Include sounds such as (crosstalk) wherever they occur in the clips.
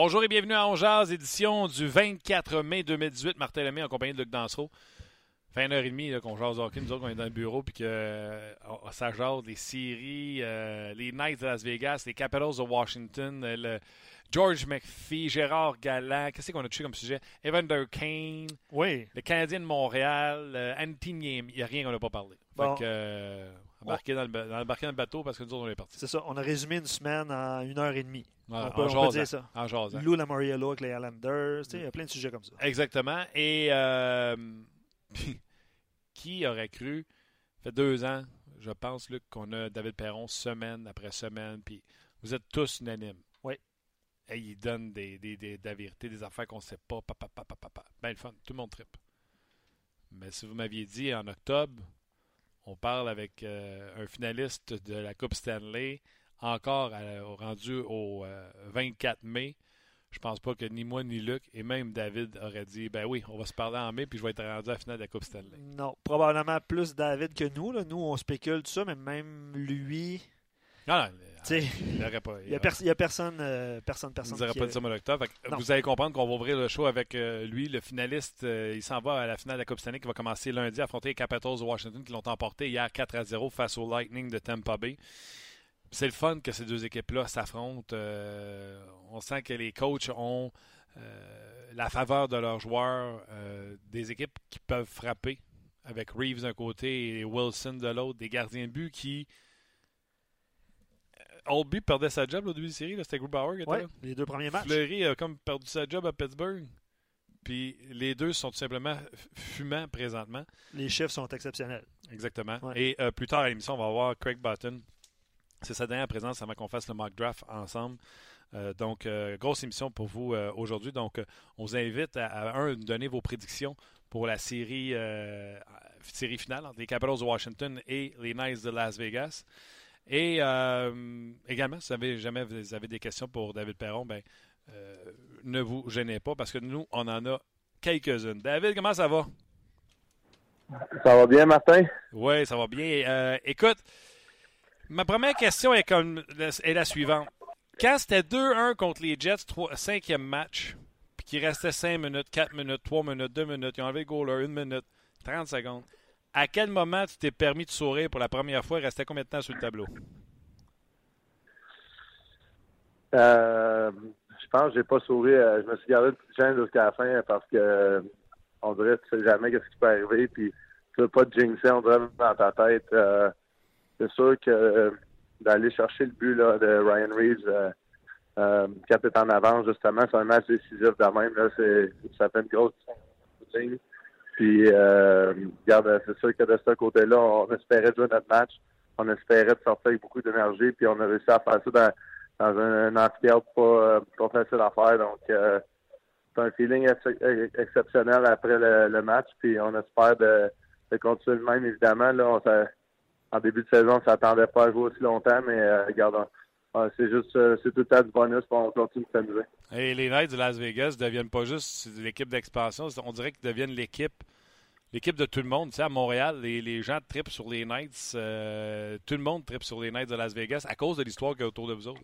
Bonjour et bienvenue à Ongeaz, édition du 24 mai 2018. Martin Lemay en compagnie de Luc Dansereau. Fin une heure et demie qu'on jase hockey, nous autres, on est dans le bureau, puis que euh, ça jase les séries, euh, les Knights de Las Vegas, les Capitals de Washington, euh, le George McPhee, Gérard Galland, qu'est-ce qu'on a touché comme sujet? Evander Kane, oui. le Canadien de Montréal, euh, Anthony, il n'y a rien qu'on n'a pas parlé. Bon. Fait que, euh, embarquer dans, le, ba- dans- embarquer dans le bateau parce que nous autres, on est partis. C'est ça. On a résumé une semaine en une heure et demie. On peut, en on peut jasant, dire ça. En jasant. Lou Lamoriello avec les Islanders. Il y a plein de sujets comme ça. Exactement. Et euh, (laughs) qui aurait cru, ça fait deux ans, je pense, Luc, qu'on a David Perron semaine après semaine, puis vous êtes tous unanimes. Oui. Et il donne des, des, des, de la vérité, des affaires qu'on ne sait pas. Papa, papa, papa. Ben le fun, tout le monde tripe. Mais si vous m'aviez dit en octobre, on parle avec euh, un finaliste de la Coupe Stanley, encore à- au- rendu au euh, 24 mai, je pense pas que ni moi ni Luc et même David aurait dit ben oui, on va se parler en mai puis je vais être rendu à la finale de la Coupe Stanley. Non, probablement plus David que nous. là. Nous, on spécule tout ça, mais même lui, Non, non, sais, il n'aurait pas. il n'y a, pers- il y a personne, euh, personne, il personne. qui pas dit ça. Vous allez comprendre qu'on va ouvrir le show avec euh, lui, le finaliste. euh, il s'en va à la finale de la Coupe Stanley qui va commencer lundi, affronter les Capitals de Washington qui l'ont emporté hier 4 à 0 face au Lightning de Tampa Bay. C'est le fun que ces deux équipes-là s'affrontent. Euh, on sent que les coachs ont euh, la faveur de leurs joueurs, euh, des équipes qui peuvent frapper, avec Reeves d'un côté et Wilson de l'autre, des gardiens de but qui. Oldby perdait sa job là, au début de la série, c'était Grubauer qui était Ouais, là. les deux premiers matchs. Fleury a comme perdu sa job à Pittsburgh. Puis les deux sont tout simplement fumants présentement. Les chiffres sont exceptionnels. Exactement. Ouais. Et euh, plus tard à l'émission, on va voir Craig Button. C'est sa dernière présence avant qu'on fasse le mock draft ensemble. Euh, donc, euh, grosse émission pour vous euh, aujourd'hui. Donc, on vous invite à, à, un, donner vos prédictions pour la série, série finale entre les Capitals de Washington et les Knights de Las Vegas. Et également, si vous avez, jamais vous avez des questions pour David Perron, ben, ne vous gênez pas parce que nous, on en a quelques-unes. David, comment ça va? Ça va bien, Martin? Oui, ça va bien. Écoute, ma première question est, comme, est la suivante. Quand c'était 2-1 contre les Jets, cinquième match, puis qu'il restait 5 minutes, 4 minutes, 3 minutes, 2 minutes, ils ont enlevé le goaler, 1 minute, 30 secondes, à quel moment tu t'es permis de sourire pour la première fois? Il restait combien de temps sur le tableau? Euh, je pense que j'ai pas souri. euh, je me suis gardé une petite gêne jusqu'à la fin parce que on dirait que tu sais jamais qu'est-ce qui peut arriver. Puis tu veux pas te jinxer, on dirait dans ta tête. Euh, c'est sûr que euh, d'aller chercher le but là, de Ryan Reeves euh, euh, quand t'es en avance, justement, c'est un match décisif de même. Là, ça fait une grosse différence. Puis, euh, regarde, c'est sûr que de ce côté-là, on espérait jouer notre match. On espérait de sortir avec beaucoup d'énergie. Puis, on a réussi à faire ça dans, dans un, un amphithéâtre pas, euh, pas facile à faire. Donc, euh, c'est un feeling ex- exceptionnel après le, le match. Puis, on espère de, de continuer le même, évidemment. Là, on en début de saison, on ne s'attendait pas à jouer aussi longtemps, mais euh, regarde, euh, c'est juste euh, c'est tout temps du bonus pour on continue de s'amuser. Et les Knights de Las Vegas ne deviennent pas juste l'équipe d'expansion, on dirait qu'ils deviennent l'équipe l'équipe de tout le monde. Tu sais, à Montréal, les, les gens tripent sur les Knights. euh, tout le monde tripe sur les Knights de Las Vegas à cause de l'histoire qu'il y a autour de vous autres.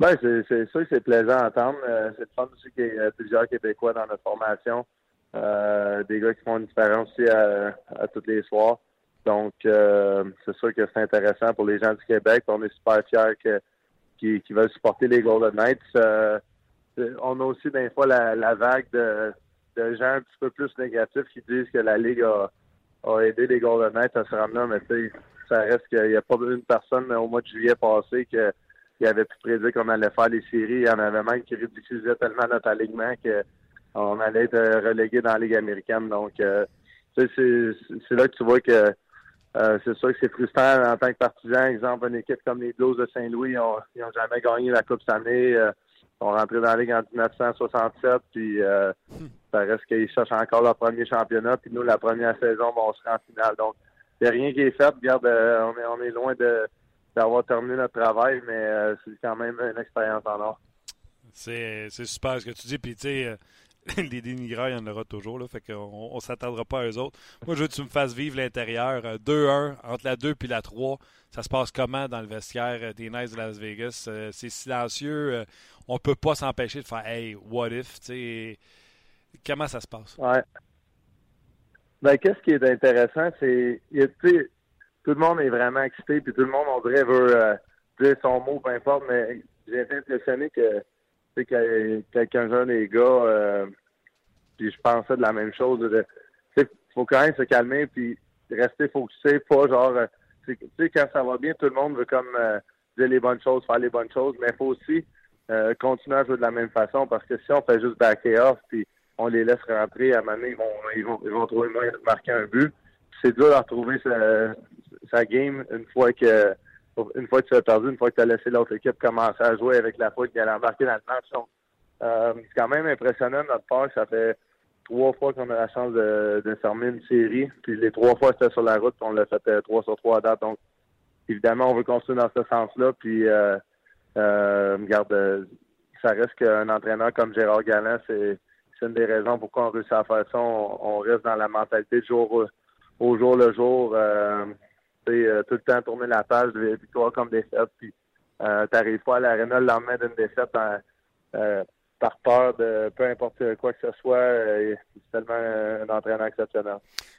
Ben, c'est sûr que c'est plaisant à entendre. Euh, c'est le fun aussi qu'il y ait euh, plusieurs Québécois dans notre formation. Des gars qui font une différence aussi à, à tous les soirs. Donc, euh, c'est sûr que c'est intéressant pour les gens du Québec. On est super fiers que, qui, veulent supporter les Golden Knights. Euh, on a aussi des fois la, vague de, de gens un petit peu plus négatifs qui disent que la Ligue a, a aidé les Golden Knights à se là, mais tu sais, ça reste qu'il n'y a pas une personne au mois de juillet passé qui avait pu prédire qu'on allait faire les séries. Il y en avait même qui ridiculisaient tellement notre alignement qu'on allait être relégué dans la Ligue américaine. Donc, euh, c'est là que tu vois que euh, c'est sûr que c'est frustrant en tant que partisan. Exemple, une équipe comme les Blues de Saint-Louis, ils n'ont ont jamais gagné la Coupe cette année. Euh, ils sont rentrés dans la Ligue en 1967, puis euh, ça reste qu'ils cherchent encore leur premier championnat. Puis nous, la première saison, on sera en finale. Donc, il n'y a rien qui est fait. Regarde, euh, on, est, on est loin d'avoir terminé notre travail, mais c'est quand même une expérience en or. C'est c'est super ce que tu dis. Puis, tu sais, (laughs) des dénigreurs, il y en aura toujours. Là, fait qu'on s'attendra pas à eux autres. Moi, je veux que tu me fasses vivre l'intérieur. 2-1 euh, entre la 2 et la 3. Ça se passe comment dans le vestiaire euh, des Knights de Las Vegas? Euh, c'est silencieux. on peut pas s'empêcher de faire Hey, what if? comment ça se passe? Ouais. Ben, qu'est-ce qui est intéressant, c'est tout le monde est vraiment excité, puis tout le monde, on dirait, veut dire son mot, peu importe, mais j'ai été impressionné que quelqu'un jeune des gars, euh, puis je pensais de la même chose. Il faut quand même se calmer puis rester focusé, pas genre, euh, tu sais, quand ça va bien, tout le monde veut comme euh, dire les bonnes choses, faire les bonnes choses, mais il faut aussi continuer à jouer de la même façon parce que si on fait juste backer off puis on les laisse rentrer, à un moment ils vont, ils vont, ils vont trouver marquer un but. C'est dur de retrouver sa, sa game une fois que une fois que tu as perdu, une fois que tu as laissé l'autre équipe commencer à jouer avec la foule qui allait embarquer dans le match. Euh, c'est quand même impressionnant notre part. Ça fait trois fois qu'on a la chance de, de fermer une série. Puis les trois fois, c'était sur la route. On l'a fait euh, trois sur trois à date. Donc, évidemment, on veut construire dans ce sens-là. Puis, euh, euh, regarde, ça reste qu'un entraîneur comme Gérard Galland, c'est une des raisons pourquoi on réussit à faire ça. On, reste dans la mentalité jour au jour le jour. Euh, tout le temps tourner la page de victoire comme défaite, puis euh, t'arrives pas à l'aréna le lendemain d'une défaite euh, par peur de peu importe quoi que ce soit. C'est tellement un entraîneur exceptionnel.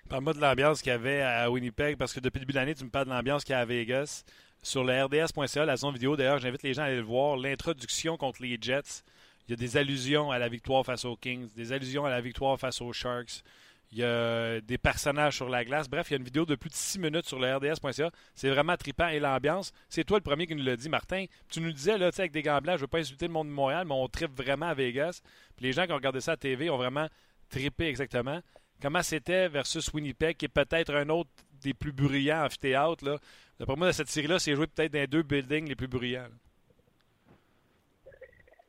Parle-moi de l'ambiance qu'il y avait à Winnipeg, parce que depuis le début de l'année, tu me parles de l'ambiance qu'il y a à Vegas. Sur le RDS.ca, la zone vidéo, d'ailleurs, j'invite les gens à aller le voir. L'introduction contre les Jets, il y a des allusions à la victoire face aux Kings, des allusions à la victoire face aux Sharks. Il y a des personnages sur la glace. Bref, il y a une vidéo de plus de 6 minutes sur le RDS.ca. C'est vraiment trippant. Et l'ambiance, c'est toi le premier qui nous l'a dit, Martin. Tu nous disais, là, avec des gants blancs, je ne veux pas insulter le monde de Montréal, mais on trippe vraiment à Vegas. Les gens qui ont regardé ça à TV ont vraiment trippé exactement. Comment c'était versus Winnipeg, qui est peut-être un autre des plus bruyants amphithéâtres. Là? D'après moi, cette série-là, c'est joué peut-être dans les deux buildings les plus bruyants.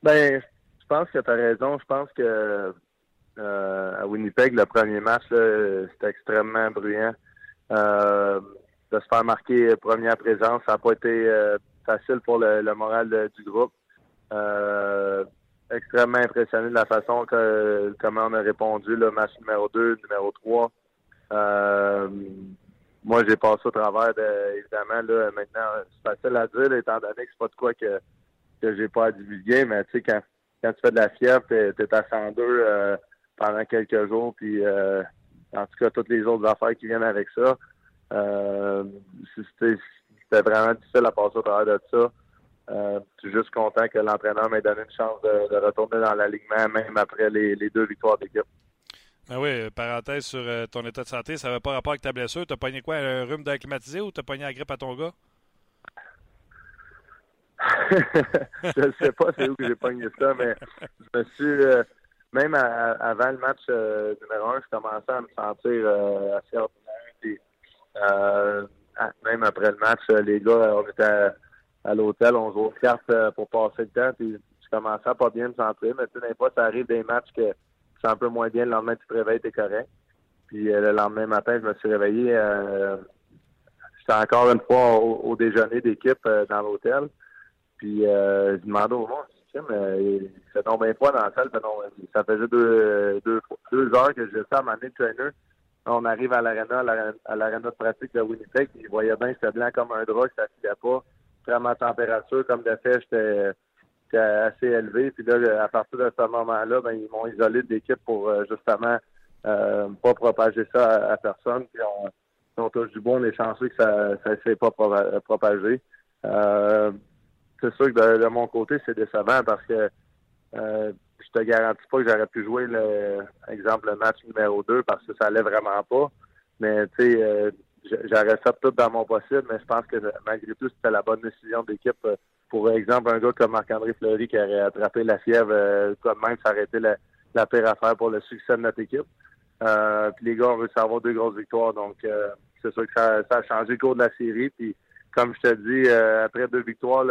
Ben, je pense que tu as raison. Je pense que euh, à Winnipeg, le premier match, c'était extrêmement bruyant. Euh, de se faire marquer première présence, ça n'a pas été euh, facile pour le, moral du groupe. extrêmement impressionné de la façon que comment on a répondu le match numéro 2, numéro 3. moi, j'ai passé au travers de, évidemment, là, maintenant, c'est facile à dire, étant donné que c'est pas de quoi que, que j'ai pas à divulguer, mais tu sais, quand, quand tu fais de la fièvre, t'es, es à 102, pendant quelques jours, puis euh, en tout cas toutes les autres affaires qui viennent avec ça. Euh, c'était vraiment difficile à passer au travers de ça. Euh, je suis juste content que l'entraîneur m'ait donné une chance de, retourner dans l'alignement, même après les, deux victoires d'équipe. Ben oui, parenthèse sur ton état de santé, ça n'avait pas rapport avec ta blessure. T'as pogné quoi, un rhume d'acclimatisé ou t'as pogné la grippe à ton gars? (laughs) je ne sais pas c'est où que j'ai pogné ça, mais je me suis même avant le match euh, numéro un, je commençais à me sentir euh, assez ordinaire. Euh, même après le match, les gars, on était à, l'hôtel, on jouait aux cartes pour passer le temps. Puis je commençais à pas bien me sentir. Mais tu sais, pas, ça arrive des matchs que c'est un peu moins bien. Le lendemain, tu te réveilles, t'es correct. Puis le lendemain matin, je me suis réveillé. J'étais encore une fois au, déjeuner d'équipe dans l'hôtel. Puis je demandais au monde il fait bien froid dans la salle. Ça faisait deux, deux, deux heures que j'étais à ma trainer. On arrive à l'aréna, à l'aréna de pratique de Winnipeg, il voyait bien que c'était blanc comme un drap, que ça filait pas. Vraiment température, comme de fait, j'étais assez élevé. Puis là, à partir de ce moment-là, ben, ils m'ont isolé de l'équipe pour euh, justement euh, pas propager ça à, personne. Puis on, on touche du bon, on est chanceux que ça ne s'est pas propagé. Euh, c'est sûr que de, mon côté, c'est décevant parce que euh, je te garantis pas que j'aurais pu jouer le exemple le match numéro 2 parce que ça allait vraiment pas. Mais tu sais, euh, j'aurais fait tout dans mon possible, mais je pense que malgré tout, c'était la bonne décision d'équipe. Pour exemple, un gars comme Marc-André Fleury qui aurait attrapé la fièvre euh, comme même, ça aurait été la, la, pire affaire pour le succès de notre équipe. Euh, puis les gars ont réussi à avoir deux grosses victoires, donc euh, c'est sûr que ça, ça, a changé le cours de la série. Puis comme je te dis, euh, après deux victoires,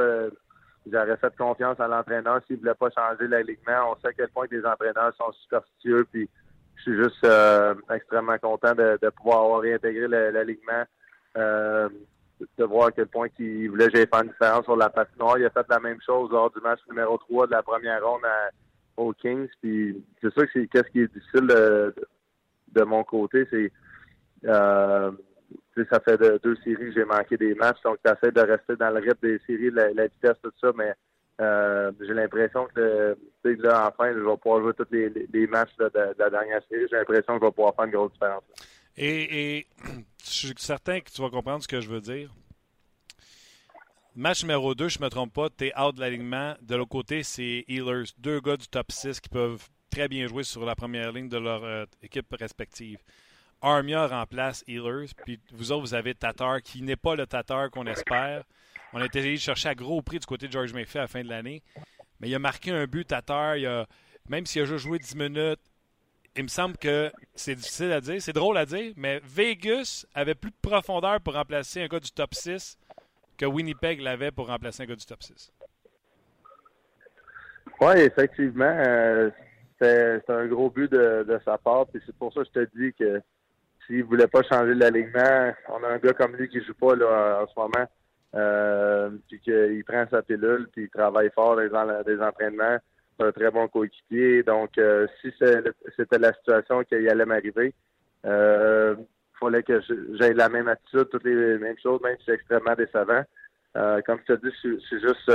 j'aurais fait confiance à l'entraîneur s'il voulait pas changer l'alignement. On sait à quel point les entraîneurs sont superstitieux, puis je suis juste euh, extrêmement content de, pouvoir avoir réintégré l'alignement. Euh, de voir à quel point il voulait que faire une différence sur la patinoire. Il a fait la même chose lors du match numéro 3 de la première ronde aux Kings. C'est sûr que c'est qu'est-ce qui est difficile de, mon côté, c'est ça fait deux séries que j'ai manqué des matchs, donc tu essaies de rester dans le rythme des séries, la, vitesse, tout ça, mais euh, j'ai l'impression que là, enfin, je vais pouvoir jouer tous les, matchs de, la dernière série. J'ai l'impression que je vais pouvoir faire une grosse différence. Et, et (clears throat) je suis certain que tu vas comprendre ce que je veux dire. Match numéro 2, je ne me trompe pas, tu es out de l'alignement. De l'autre côté, c'est Healers, deux gars du top 6 qui peuvent très bien jouer sur la première ligne de leur euh, équipe respective. Armia remplace Healers, puis vous autres, vous avez Tatar qui n'est pas le Tatar qu'on espère. On a été chercher à gros prix du côté de George Mayfield à la fin de l'année. Mais il a marqué un but, Tatar. Même s'il a juste joué 10 minutes, il me semble que c'est difficile à dire. C'est drôle à dire, mais Vegas avait plus de profondeur pour remplacer un gars du top 6 que Winnipeg l'avait pour remplacer un gars du top 6. Oui, effectivement. Euh, c'est un gros but de, sa part. C'est pour ça que je te dis que s'il ne voulait pas changer l'alignement, on a un gars comme lui qui joue pas là, en ce moment. Euh, puis qu'il prend sa pilule, puis il travaille fort dans les, entraînements. Un très bon coéquipier. Donc, euh, si c'était la situation qui allait m'arriver, euh, fallait que j'aie la même attitude, toutes les mêmes choses, même si c'est extrêmement décevant. Euh, comme je te dis, je, suis juste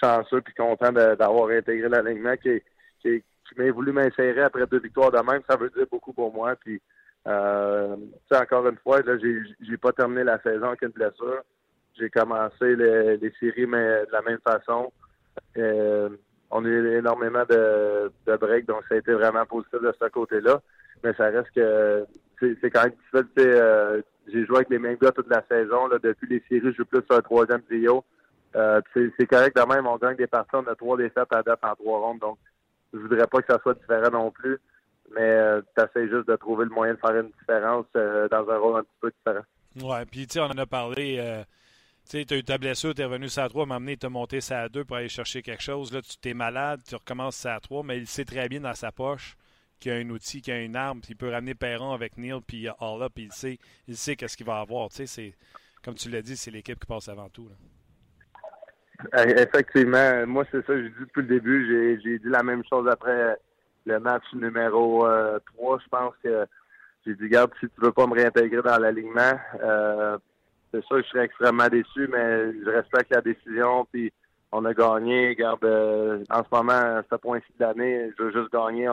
chanceux puis content d'avoir intégré l'alignement qui, qui, qui m'a voulu m'insérer après deux victoires de même. Ça veut dire beaucoup pour moi. Puis, euh, encore une fois, j'ai pas terminé la saison avec une blessure. J'ai commencé les, séries, mais de la même façon. Euh, on a eu énormément de, de breaks, donc ça a été vraiment positif de ce côté-là. Mais ça reste que c'est quand même difficile. Euh, j'ai joué avec les mêmes gars toute la saison. Là, depuis les séries, je joue plus sur un troisième trio. Euh, c'est correct de même, on gagne des parties, on a trois défaites à date en trois rondes, donc je voudrais pas que ça soit différent non plus. Mais euh, tu essaies juste de trouver le moyen de faire une différence euh, dans un rôle un petit peu différent. Ouais, puis tu sais, on en a parlé. Euh, tu as eu ta blessure, tu es revenu à 3, m'amener, as monté ça à 2 pour aller chercher quelque chose. Là, tu t'es malade, tu recommences ça à 3, mais il sait très bien dans sa poche qu'il y a un outil, qu'il y a une arme, puis il peut ramener Perron avec Neil, puis All Up, puis il sait, il sait qu'est-ce qu'il va avoir. Tu sais, c'est, comme tu l'as dit, c'est l'équipe qui passe avant tout. Effectivement, moi, c'est ça, j'ai dit depuis le début. J'ai, dit la même chose après le match numéro 3. Euh, je pense que j'ai dit, garde, si tu veux pas me réintégrer dans l'alignement, euh, c'est sûr que je serais extrêmement déçu, mais je respecte la décision. Puis on a gagné. Garde, euh, en ce moment, à ce point-ci de l'année, je veux juste gagner.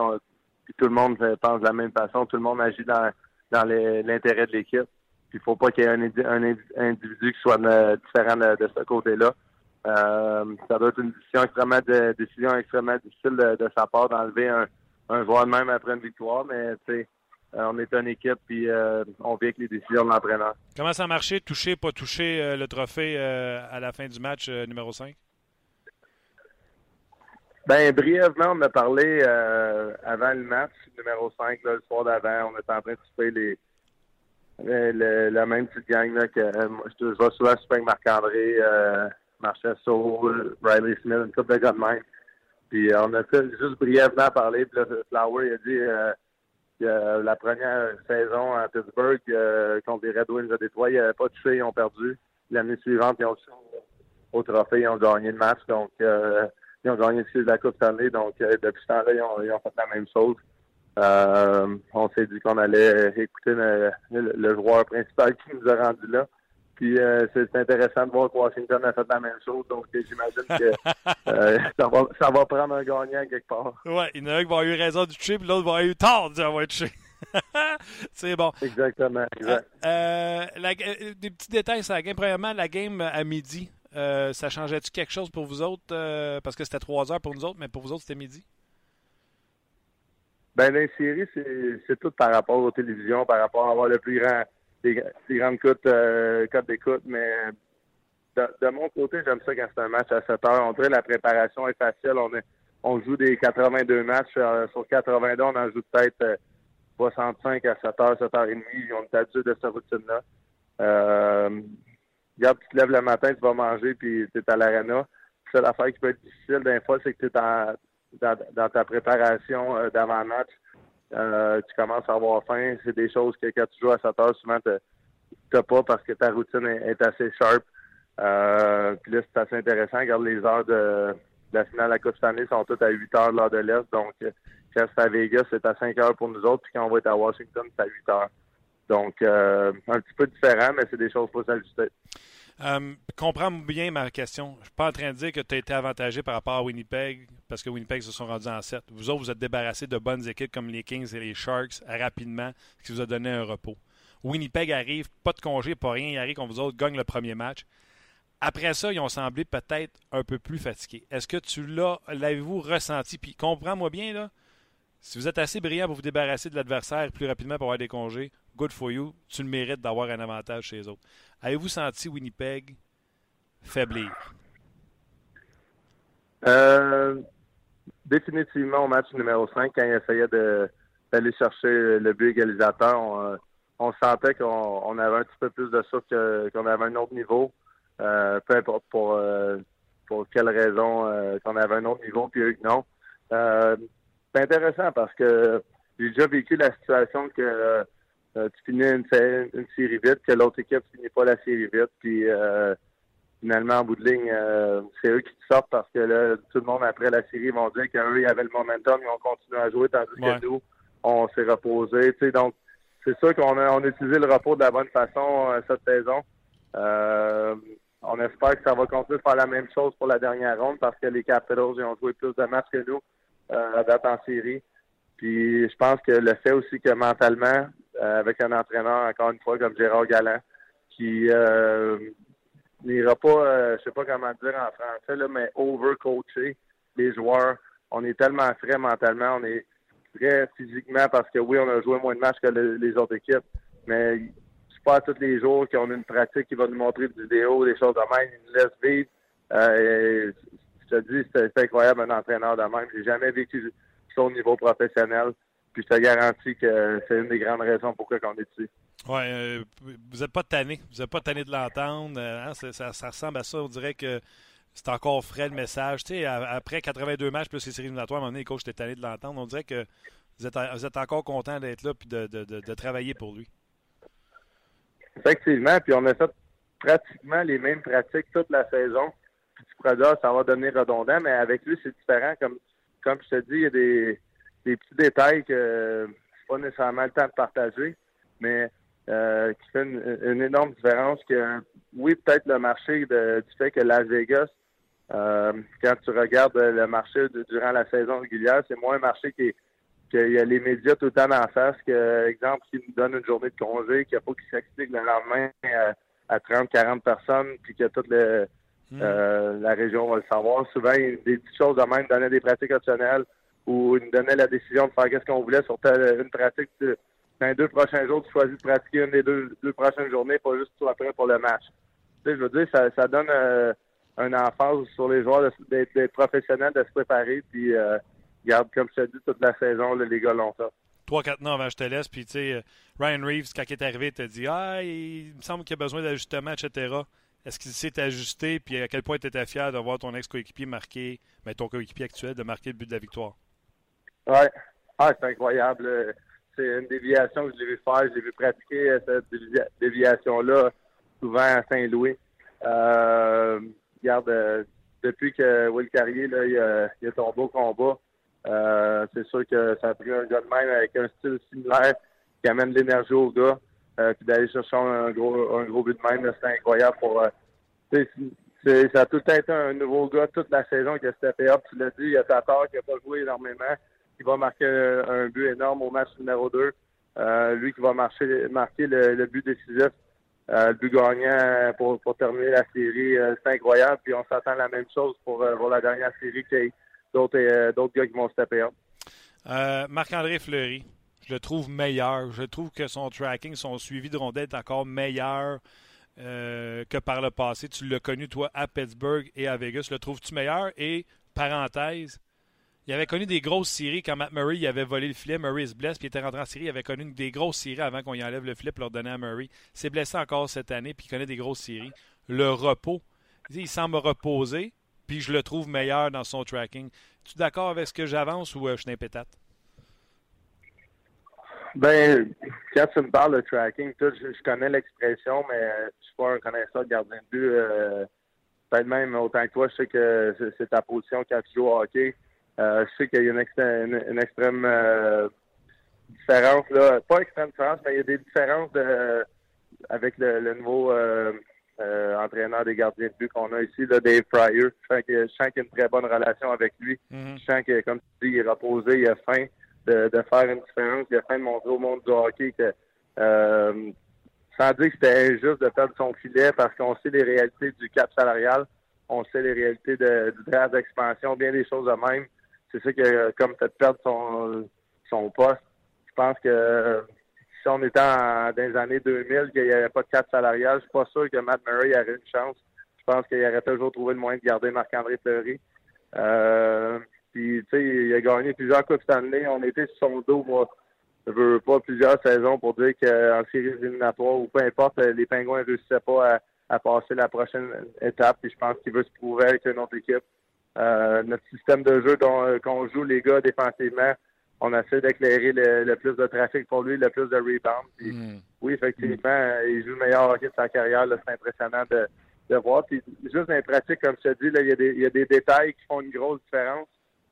puis tout le monde pense de la même façon. Tout le monde agit dans, dans l'intérêt de l'équipe. Puis il faut pas qu'il y ait un, individu qui soit euh, différent de, ce côté-là. Ça doit être une décision extrêmement, décision extrêmement difficile de, sa part d'enlever un, un joueur de même après une victoire, mais tu sais, euh, on est une équipe, puis euh, on vit avec les décisions de l'entraîneur. Comment ça a marché, toucher, pas toucher euh, le trophée à la fin du match numéro 5? Ben brièvement, on a parlé avant le match numéro 5, le soir d'avant. On était en train de souper les, la même petite gang là, que je, vois souvent souper avec Marc-André, Marchesso, Riley Smith, une couple de gars de même. Puis on a fait juste brièvement parler. Puis là, Flower il a dit la première saison à Pittsburgh euh, contre les Red Wings de Détroit, ils n'avaient pas touché, ils ont perdu. L'année suivante, ils ont au trophée, ils ont gagné le match. Donc, euh, ils ont gagné la Coupe Stanley. Donc, euh, depuis ce temps-là, ils ont, fait la même chose. on s'est dit qu'on allait écouter le, joueur principal qui nous a rendu là. Puis euh, c'est intéressant de voir que Washington a fait la même chose. Donc j'imagine que (laughs) euh, ça, va, ça va prendre un gagnant quelque part. Ouais, il y en a un qui va avoir eu raison du puis l'autre va avoir eu tort d'avoir touché. (laughs) c'est bon. Exactement. Exact. Euh, des petits détails sur la game. Premièrement, la game à midi, ça changeait-tu quelque chose pour vous autres? parce que c'était trois heures pour nous autres, mais pour vous autres, c'était midi? Ben, les séries, c'est tout par rapport aux télévisions, par rapport à avoir le plus grand des, grandes cotes, euh, d'écoute, mais de, mon côté, j'aime ça quand c'est un match à 7 heures. On dirait la préparation est facile. On, on joue des 82 matchs. Euh, sur 82, on en joue peut-être 65 euh, à 7 heures, 7 heures et demie. On est habitué de cette routine-là. Euh, tu te lèves le matin, tu vas manger, puis tu es à l'arena. C'est l'affaire qui peut être difficile d'un fois, c'est que tu es dans, ta préparation euh, d'avant-match. Euh, tu commences à avoir faim. C'est des choses que quand tu joues à 7 heures, souvent, tu pas parce que ta routine est, assez sharp. Euh, puis là, c'est assez intéressant. Regarde les heures de la finale de la Coupe Stanley sont toutes à 8 heures l'heure de l'Est. Donc, quand c'est à Vegas, c'est à 5 heures pour nous autres. Puis quand on va être à Washington, c'est à 8 heures. Donc, un petit peu différent, mais c'est des choses pour s'ajuster. Euh, comprends bien ma question. Je ne suis pas en train de dire que tu as été avantagé par rapport à Winnipeg parce que Winnipeg se sont rendus en 7. Vous autres, vous êtes débarrassés de bonnes équipes comme les Kings et les Sharks rapidement, ce qui vous a donné un repos. Winnipeg arrive, pas de congé, pas rien, il arrive qu'on vous autres gagne le premier match. Après ça, ils ont semblé peut-être un peu plus fatigués. Est-ce que tu l'as, l'avez-vous ressenti? Puis comprends-moi bien, là, si vous êtes assez brillant pour vous débarrasser de l'adversaire plus rapidement pour avoir des congés, good for you, tu le mérites d'avoir un avantage chez les autres. Avez-vous senti Winnipeg faiblir? Euh, définitivement au match numéro 5, quand il essayait d'aller chercher le but égalisateur, on, sentait qu'on avait un petit peu plus de souffle qu'on avait un autre niveau. Euh, peu importe pour, euh, pour quelle raison qu'on avait un autre niveau, puis eux non. C'est intéressant parce que j'ai déjà vécu la situation que euh, tu finis une, série vite, que l'autre équipe finit pas la série vite, puis euh, finalement, en bout de ligne, euh, c'est eux qui te sortent parce que là, tout le monde après la série vont dire qu'eux, ils avaient le momentum, ils ont continué à jouer, tandis que nous, on s'est reposé. Tu sais, donc, c'est sûr qu'on a, on a utilisé le repos de la bonne façon cette saison. on espère que ça va continuer de faire la même chose pour la dernière ronde parce que les Capitals, ils ont joué plus de matchs que nous à date en série. Puis je pense que le fait aussi que mentalement, euh, avec un entraîneur, encore une fois, comme Gérard Galland, qui euh, n'ira pas, euh, je sais pas comment dire en français, là, mais overcoacher les joueurs. On est tellement frais mentalement, on est très physiquement parce que oui, on a joué moins de matchs que les autres équipes, mais c'est pas tous les jours qu'on a une pratique qui va nous montrer des vidéos, des choses de même, ils nous laisse vivre. Euh, je te dis, c'est incroyable un entraîneur de même. J'ai jamais vécu ça au niveau professionnel. Puis je te garantis que c'est une des grandes raisons pourquoi on est ici. Oui, euh, vous n'êtes pas tanné. Vous n'êtes pas tanné de l'entendre. Euh, hein, ça, ressemble à ça. On dirait que c'est encore frais le message. Tu sais, après 82 matchs plus les séries éliminatoires, à un moment donné, les coachs étaient tannés de l'entendre. On dirait que vous êtes, vous êtes encore content d'être là et de, de, de, travailler pour lui. Effectivement. Puis on a fait pratiquement les mêmes pratiques toute la saison. Dire, ça va devenir redondant, mais avec lui, c'est différent. Comme, comme je te dis, il y a des des petits détails que c'est pas nécessairement le temps de partager, mais euh, qui fait une, énorme différence que oui, peut-être le marché du fait que Las Vegas, euh, quand tu regardes le marché durant la saison régulière, c'est moins un marché qui qu'il y a les médias tout le temps en face, que, exemple, s'ils nous donnent une journée de congé, qu'il n'y a pas qui s'explique le lendemain à, 30, 40 personnes, puis que toute le, hmm. euh, la région va le savoir. Souvent, des petites choses de même, donner des pratiques optionnelles, ils nous donnaient la décision de faire qu'est-ce qu'on voulait sur une pratique. dans les deux prochains jours, tu choisis de pratiquer une des deux, deux prochaines journées, pas juste tout après pour le match. Tu sais, je veux dire, ça, ça donne euh, un emphase sur les joueurs d'être professionnels, de se préparer, puis euh, garde, comme je te dis, toute la saison, les gars l'ont ça. Trois, quatre ans avant je te laisse, puis tu sais, euh, Ryan Reeves, quand il est arrivé, il t'a dit Ah, il me semble qu'il y a besoin d'ajustement, etc. Est-ce qu'il s'est ajusté, puis à quel point tu étais fier de voir ton ex-coéquipier marquer, mais ben, ton coéquipier actuel, de marquer le but de la victoire? Ouais. Ah, c'est incroyable. C'est une déviation que je l'ai faire. J'ai vu pratiquer cette déviation-là souvent à Saint-Louis. Euh, regarde, euh, depuis que Will Carrier là, il, a, il a tombé au combat, euh, c'est sûr que ça a pris un gars de même avec un style similaire qui amène de l'énergie au gars. Euh, puis d'aller chercher un gros un gros but de même, c'est incroyable pour c'est, ça a tout été un nouveau gars toute la saison qui a steppé up. Tu l'as dit, il a tort qui n'a pas joué énormément qui va marquer un but énorme au match numéro 2. Euh, lui qui va marcher, marquer le, but décisif, euh, le but gagnant pour, pour terminer la série. Euh, c'est incroyable. Puis on s'attend à la même chose pour, pour la dernière série qu'il y ait d'autres, gars qui vont se taper. Marc-André Fleury, je le trouve meilleur. Je trouve que son tracking, son suivi de rondelle est encore meilleur que par le passé. Tu l'as connu, toi, à Pittsburgh et à Vegas. Le trouves-tu meilleur? Et, parenthèse, il avait connu des grosses séries quand Matt Murray avait volé le filet. Murray se blesse, puis il était rentré en série. Il avait connu des grosses séries avant qu'on y enlève le filet pour leur donner à Murray. Il s'est blessé encore cette année, puis il connaît des grosses séries. Le repos, il semble reposer, puis je le trouve meilleur dans son tracking. Es-tu d'accord avec ce que j'avance ou euh, je suis pétate? Ben, quand tu me parles de tracking, je, connais l'expression, mais je suis pas un connaisseur de gardien de but. Euh, peut-être même autant que toi, je sais que c'est ta position quand tu joues au hockey. je sais qu'il y a une, une, extrême différence, là. Pas extrême différence, mais il y a des différences de, avec le, le nouveau euh, entraîneur des gardiens de but qu'on a ici, là, Dave Pryor. Je sens qu'il y a une très bonne relation avec lui. Mm-hmm. Je sens que, comme tu dis, il est reposé, il a faim de, faire une différence, il a faim de montrer au monde du hockey que euh, sans dire que c'était injuste de perdre son filet parce qu'on sait les réalités du cap salarial, on sait les réalités de, du draft d'expansion, bien des choses de même. C'est ça que comme fait perdre son, son poste. Je pense que si on était dans les années 2000, qu'il n'y avait pas de cadre salarial, je suis pas sûr que Matt Murray aurait une chance. Je pense qu'il aurait toujours trouvé le moyen de garder Marc-André Fleury. Euh, puis, tu sais, il a gagné plusieurs Coupes Stanley. On était sur son dos, moi. Je veux pas plusieurs saisons pour dire qu'en séries éliminatoires ou peu importe, les Pingouins ne réussissaient pas à, passer la prochaine étape. Puis je pense qu'il veut se prouver avec une autre équipe. Euh, notre système de jeu qu'on joue, les gars, défensivement, on essaie d'éclairer le, plus de trafic pour lui, le plus de rebound. Mm. Oui, effectivement, il joue le meilleur hockey de sa carrière. C'est impressionnant de, de voir. Puis juste dans les pratiques, comme je te dis, là, il, y a des, il y a des détails qui font une grosse différence.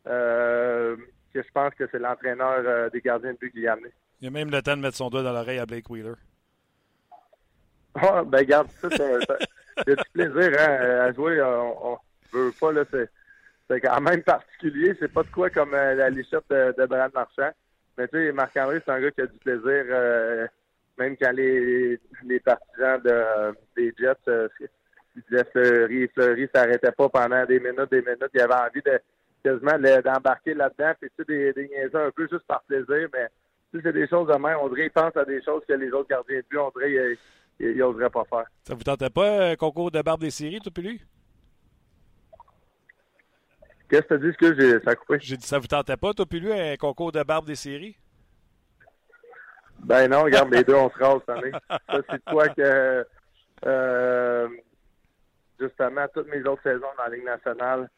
Euh, que je pense que c'est l'entraîneur euh, des gardiens de but qui l'a amené. Il a même le temps de mettre son doigt dans l'oreille à Blake Wheeler. Ah, ben garde ça, c'est du plaisir hein, à jouer. On, on veut pas, là, c'est quand même particulier. C'est pas de quoi comme euh, la lichette de, de Brad Marchand. Mais tu sais, Marc-André, c'est un gars qui a du plaisir, euh, même quand les, les partisans de, des Jets euh, disaient Fleury, Fleury s'arrêtait pas pendant des minutes, des minutes. Il avait envie de quasiment d'embarquer là-dedans. Puis tu des, des niaisons un peu juste par plaisir, mais tu c'est des choses de même. On dirait à des choses que les autres gardiens de but, on dirait qu'ils n'oseraient pas faire. Ça vous tentait pas un concours de barbe des séries, tout lui? Qu'est-ce que tu as dit? que j'ai, ça a coupé? J'ai dit, ça vous tentait pas, toi puis lui, un concours de barbe des séries? Ben non, regarde, les deux, on se rase cette année. (laughs) Ça, c'est quoi que, euh, justement, toutes mes autres saisons dans la Ligue nationale,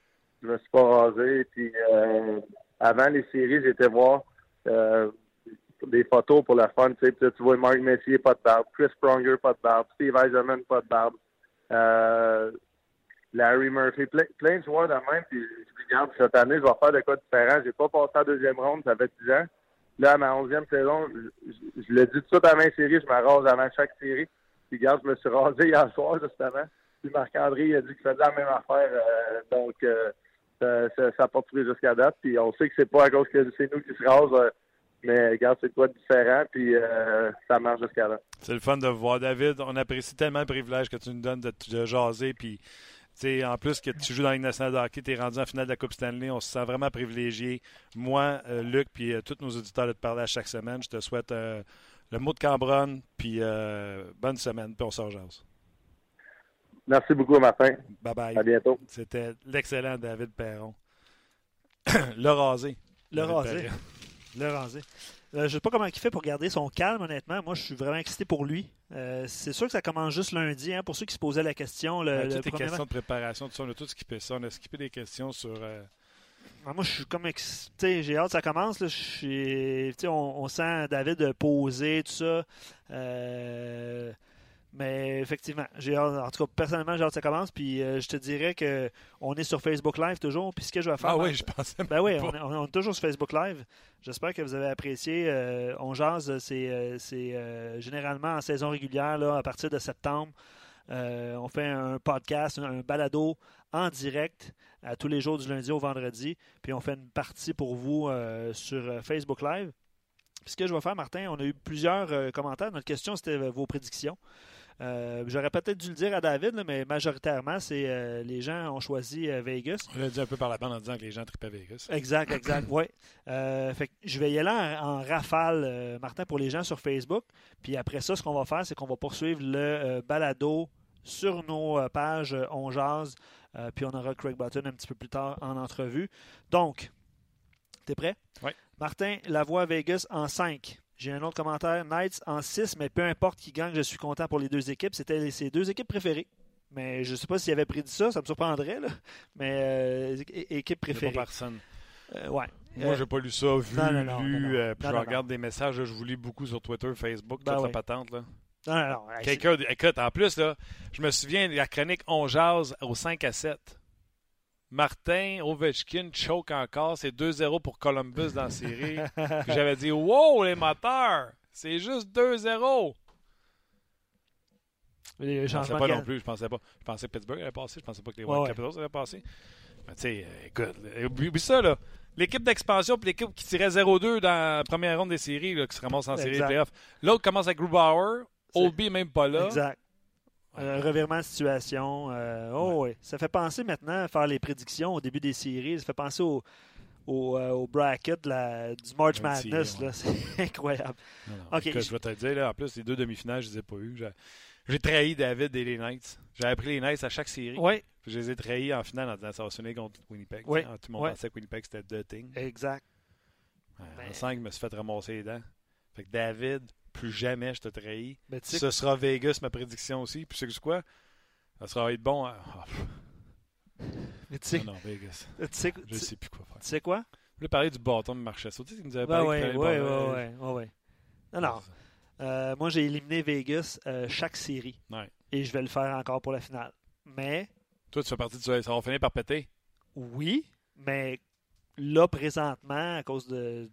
je me suis pas rasé. Puis, euh, avant les séries, j'étais voir euh, des photos pour la fun. Tu, sais, tu vois Mark Messier, pas de barbe. Chris Pronger, pas de barbe. Steve Eisenman, pas de barbe. Euh, Larry Murphy, plein, de joueurs de même. Puis je regarde, cette année, je vais faire de quoi différent. J'ai pas passé en deuxième ronde, ça fait 10 ans. Là, à ma onzième saison, je, je, l'ai dit tout de suite à ma série, je me rase avant chaque série. Puis regarde, je me suis rasé hier soir, justement. Puis Marc-André a dit qu'il faisait la même affaire. Donc, euh, ça, pas pris jusqu'à date. Puis on sait que c'est pas à cause que c'est nous qui se rase. Euh, mais regarde, c'est quoi différent, puis ça marche jusqu'à là. C'est le fun de voir, David. On apprécie tellement le privilège que tu nous donnes de, jaser, puis en plus que tu joues dans la Ligue nationale de hockey, tu es rendu en finale de la Coupe Stanley, on se sent vraiment privilégié. Moi, euh, Luc, puis euh, tous nos auditeurs de te parler à chaque semaine. Je te souhaite euh, le mot de Cambronne, puis bonne semaine, puis on se rejase. Merci beaucoup, Martin. Bye bye. À bientôt. C'était l'excellent David Perron. (coughs) le rasé. Le rasé. (laughs) Le rasé. Euh, je ne sais pas comment il fait pour garder son calme, honnêtement. Moi, je suis vraiment excité pour lui. Euh, c'est sûr que ça commence juste lundi. Hein, pour ceux qui se posaient la question. Le, toutes les questions de préparation, tout ça, on a tout skippé ça. On a skippé des questions sur. Euh, ah, moi, je suis comme excité. J'ai hâte que ça commence. Là. Je on, on, sent David poser, tout ça. Mais effectivement, j'ai en tout cas, personnellement, j'ai hâte que ça commence. Puis euh, je te dirais que on est sur Facebook Live toujours. Puis ce que je vais faire. Ah oui, je pensais. Ben oui, on, est toujours sur Facebook Live. J'espère que vous avez apprécié. Euh, on jase, c'est euh, généralement en saison régulière, là, à partir de septembre. on fait un podcast, un, balado en direct à tous les jours du lundi au vendredi. Puis on fait une partie pour vous sur Facebook Live. Puis ce que je vais faire, Martin, on a eu plusieurs commentaires. Notre question, c'était vos prédictions. Euh, j'aurais peut-être dû le dire à David, mais majoritairement, c'est euh, les gens ont choisi euh, Vegas. On l'a dit un peu par la bande en disant que les gens tripaient Vegas. Exact, exact, oui. je vais y aller en, rafale, Martin, pour les gens sur Facebook. Puis après ça, ce qu'on va faire, c'est qu'on va poursuivre le balado sur nos pages On Jazz. puis on aura Craig Button un petit peu plus tard en entrevue. Donc, t'es prêt? Oui. Martin, la voix Vegas en 5. J'ai un autre commentaire. Knights en 6, mais peu importe qui gagne, je suis content pour les deux équipes. C'était ses deux équipes préférées. Mais je ne sais pas s'il avait prédit ça, ça me surprendrait. Là. Mais euh, équipe préférée. Pas personne. Euh, ouais. Moi, euh, j'ai pas lu ça, vu, non, non, lu. puis je regarde des messages, je vous lis beaucoup sur Twitter, Facebook, ben toute la patente. Là. Non, non, non. Quelqu'un, écoute, en plus, là, je me souviens de la chronique On jase au 5 à 7. Martin Ovechkin choke encore. C'est 2-0 pour Columbus dans la série. (laughs) J'avais dit Wow, les moteurs! C'est juste 2-0! c'est- les Je pensais pas non plus. Je pensais pas. Je pensais que Pittsburgh allait passer. Je pensais pas que les White ouais. Capitals allaient passer. Mais tu sais, euh, écoute, là, oublie, ça, là. L'équipe d'expansion puis l'équipe qui tirait 0-2 dans la première ronde des séries, là, qui se ramasse en série de Exact. playoffs. L'autre commence avec Grubauer. Oldby même pas là. Exact. Un revirement de situation. euh, oh, ouais. Ça fait penser maintenant à faire les prédictions au début des séries. Ça fait penser au, au, euh, au bracket la- du March Madness. ouais. là. (laughs) C'est incroyable. Non, non. Je- vais te le dire, là, en plus, les deux demi-finales, je les ai pas eues. J'ai- trahi David et les Knights. J'avais pris les Knights à chaque série. Oui, Je les ai trahis en finale en disant ça va sonner contre Winnipeg. Oui, Tout le monde oui. pensait que Winnipeg c'était The Thing. exact. Ouais, Mais- En 5, je me suis fait ramasser les dents. Fait que David, plus jamais je te trahis. Sais, Ce sera Vegas, ma prédiction aussi. Puis c'est quoi? Ça sera être bon. à- Ah, mais tu sais, non, non, Vegas. Je tu- sais plus quoi faire. tu sais quoi? Je voulais parler du bâton de Marchessault. Tu sais, nous avait Ben parlé oui, pas- oui, oui, Non, non. Euh, moi, j'ai éliminé Vegas euh, chaque série. Ouais. Et je vais le faire encore pour la finale. Mais, Toi, tu fais partie de ça. Ça va finir par péter. oui, mais là, présentement, à cause de,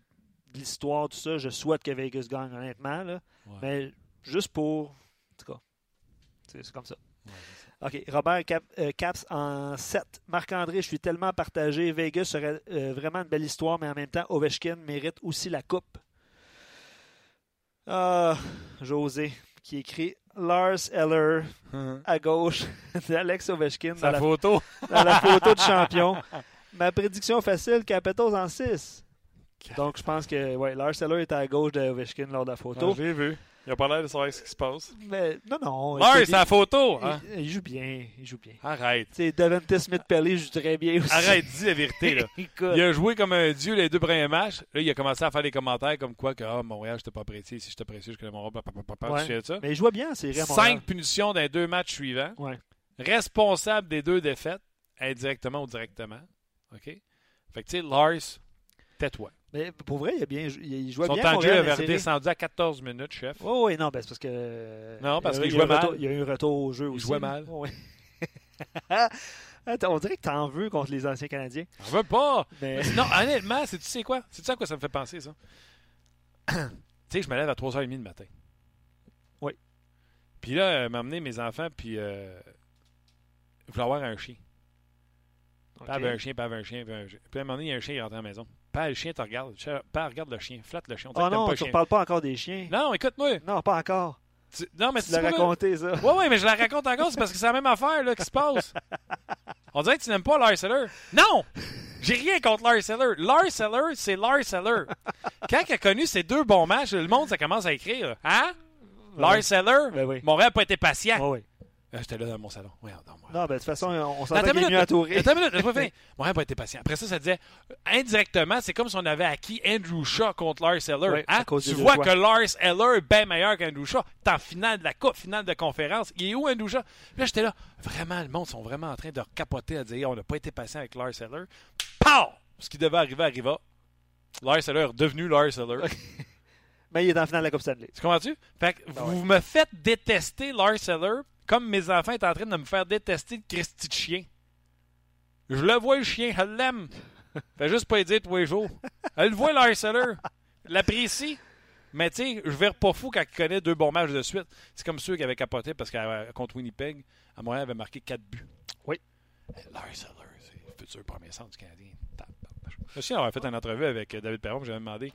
de l'histoire, tout ça, je souhaite que Vegas gagne, honnêtement. Là. Ouais. Mais juste pour. En tout cas, c'est comme ça. Ouais, c'est ça. OK. Robert Cap- euh, Caps en 7. Marc-André, je suis tellement partagé. Vegas serait euh, vraiment une belle histoire, mais en même temps, Ovechkin mérite aussi la coupe. Ah, José, qui écrit Lars Eller à gauche (laughs) d'Alex Ovechkin dans la, photo. dans la photo de champion. Ma prédiction facile, Capitals en 6. Donc, je pense que ouais, Lars Eller est à gauche d'Ovechkin lors de la photo. Ah, je l'ai vu. Il a pas l'air de savoir ce qui se passe. Mais non, non. Lars, c'est la photo. il, hein? il- il joue bien. Il joue bien. Arrête. Devante Smith-Pelly joue très bien aussi. Arrête, dis la vérité. Là. (laughs) Il a joué comme un dieu les deux premiers matchs. Là, il a commencé à faire des commentaires comme quoi que ah, Montréal, je t'ai pas apprécié. Si je t'apprécie, je connais mon rôle. Ouais. De ça? Mais il jouait bien à Montréal. Cinq punitions dans les deux matchs suivants. Ouais. Responsable des deux défaites, indirectement ou directement. OK? Fait que, tu sais, Lars, tais-toi. Mais pour vrai, il, a bien, il il jouait Son bien temps de jeu Montréal avait redescendu à 14 minutes, chef. Oh, oui, non, ben, c'est parce que. Non, parce il a qu'il jouait retour- mal. Il y a eu un retour au jeu Il aussi. jouait mal. Oh, oui. (laughs) On dirait que t'en veux contre les anciens Canadiens. On veut pas! Mais... Non, honnêtement, c'est tu sais quoi? C'est ça à quoi ça me fait penser, ça? (clears throat) tu sais, je me lève à 3h30 le matin. Oui. Puis là, euh, m'amener mes enfants, puis euh, je voulais avoir un chien. Ok. Pas un chien, pas un chien, pas un chien. Puis à un moment donné, il y a un chien qui rentre à la maison. Pas le chien te regarde. Pas regarde le chien. Flatte le chien. On Oh non, pas tu ne parles pas encore des chiens. Non, écoute-moi. Non, pas encore. Tu- Non, mais Tu l'as raconté, ça. Ouais, ouais, mais je la raconte encore, c'est parce que c'est la même affaire là, qui se passe. On dirait que tu n'aimes pas Lars Eller. Non! J'ai rien contre Lars Eller. Lars Eller, c'est Lars Eller. Quand il a connu ces deux bons matchs, le monde, ça commence à écrire. Hein? Lars Eller? Ben oui. Montréal n'a pas été patient. Oh, oui. Euh, J'étais là dans mon salon. Ouais, non, moi. Non, ben, de toute façon, on s'entend qu'il est mieux entouré. Attends une minute, pas été (laughs) patient. Après ça, ça disait, euh, indirectement, c'est comme si on avait acquis Andrew Shaw contre Lars Eller. Oui, Hein? Tu vois que Lars Eller est bien meilleur qu'Andrew Shaw. T'es en finale de la Coupe, finale de conférence. Il est où Andrew Shaw? Puis là, j'étais là, vraiment, le monde sont vraiment en train de capoter à dire, on n'a pas été patient avec Lars Eller. Pow! Ce qui devait arriver arriva. Lars Eller est redevenu Lars Eller. (laughs) Mais il est en finale de la Coupe Stanley. Tu comprends-tu? Fait que Ben vous me faites détester Lars Eller comme mes enfants étaient en train de me faire détester le Christy de chien. Je le vois, le chien, je l'aime. Fait juste pas y dire tous les jours. Elle le voit, Lars Eller. L'apprécie. Mais tu sais, je vire pas fou quand il connaît deux bons matchs de suite. C'est comme ceux qui avaient capoté parce que contre Winnipeg, à Montréal, avait marqué 4 buts. Oui. Eh, Lars Eller, c'est le futur premier centre du Canadien. Je me souviens d'avoir fait une entrevue avec euh, David Perron, j'avais demandé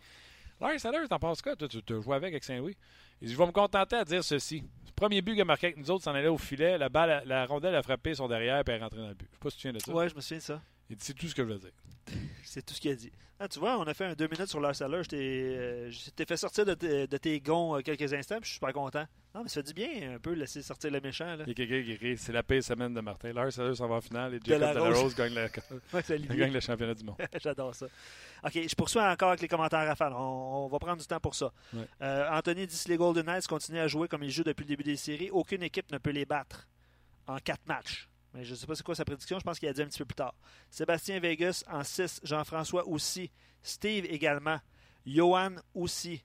Lars Eller, t'en penses quoi? Toi, tu as joué avec avec Saint-Louis. Il dit Je vais me contenter à dire ceci. Le premier but qu'il a marqué avec nous autres, s'en allait au filet. La balle, la rondelle a frappé son derrière et est rentrée dans le but. Je sais pas si tu te souviens de ça. Ouais, je me souviens de ça. Il dit C'est tout ce que je veux dire. (laughs) C'est tout ce qu'il a dit. Ah, tu vois, on a fait un deux minutes sur. Je t'ai euh, je t'ai fait sortir de, tes- de tes gonds euh, quelques instants, puis je suis super content. Non, mais ça du bien un peu laisser sortir le méchant. Là. Il y a quelqu'un qui écrit C'est la pire semaine de Martin. Lars Eller s'en va en finale et De la Jacob Rose. Gagne, le- (laughs) (laughs) Ouais, gagne le championnat du monde. J'adore ça. OK, je poursuis encore avec les commentaires à faire. On, on va prendre du temps pour ça. Ouais. Euh, Anthony dit si les Golden Knights continuent à jouer comme ils jouent depuis le début des séries, aucune équipe ne peut les battre en quatre matchs. Mais je ne sais pas c'est quoi sa prédiction. Je pense qu'il a dit un petit peu plus tard. Sébastien Vegas en 6. Jean-François aussi. Steve également. Johan aussi.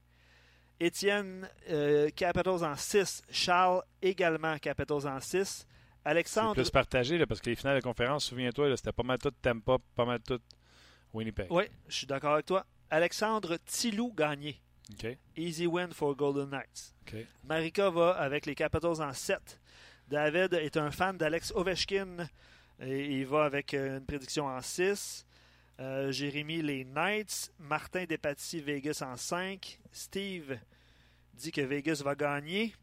Étienne, euh, Capitals en 6. Charles, également Capitals en 6. C'est Alexandre, plus partagé là, parce que les finales de conférence, souviens-toi, c'était pas mal tout Tampa, pas mal tout Winnipeg. oui, je suis d'accord avec toi. Alexandre Tilou gagné. OK. Easy win for Golden Knights. OK. Marika va avec les Capitals en 7. David est un fan d'Alex Ovechkin et il va avec euh, une prédiction en 6. Euh, Jérémy, les Knights. Martin Despatie, Vegas en 5. Steve dit que Vegas va gagner.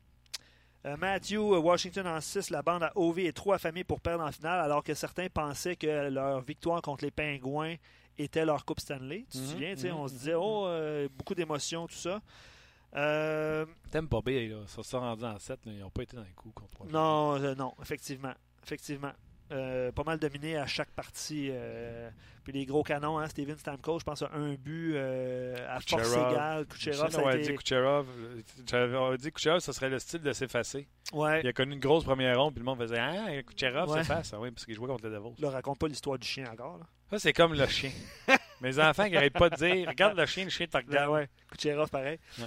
Euh, Matthew, Washington en 6. La bande à OV est trop affamée pour perdre en finale, alors que certains pensaient que leur victoire contre les Pingouins était leur Coupe Stanley. Tu te Mhm, souviens, tu sais, mhm, on se mhm, disait, oh, euh, beaucoup d'émotions, tout ça. Euh, Tampa Bay, là, ça s'est rendu en 7, là, ils n'ont pas été dans les coups contre non, euh, non, effectivement. Effectivement. Euh, pas mal dominé à chaque partie. euh, puis les gros canons, hein, Steven Stamkos, je pense, a un but euh, à force égale. Kucherov, ça a été- dit Kucherov, j'avais dit Kucherov, ça serait le style de s'effacer. Ouais. Il a connu une grosse première ronde, puis le monde faisait Ah, Kucherov Ouais. s'efface. Ah oui, parce qu'il jouait contre les Devils. Là, raconte pas l'histoire du chien encore. Là. Ça, c'est comme le chien. (laughs) Mes enfants qui n'arrêtent pas de dire Regarde le chien, le chien te Là, regarde. ouais. Kucherov, pareil. Ouais.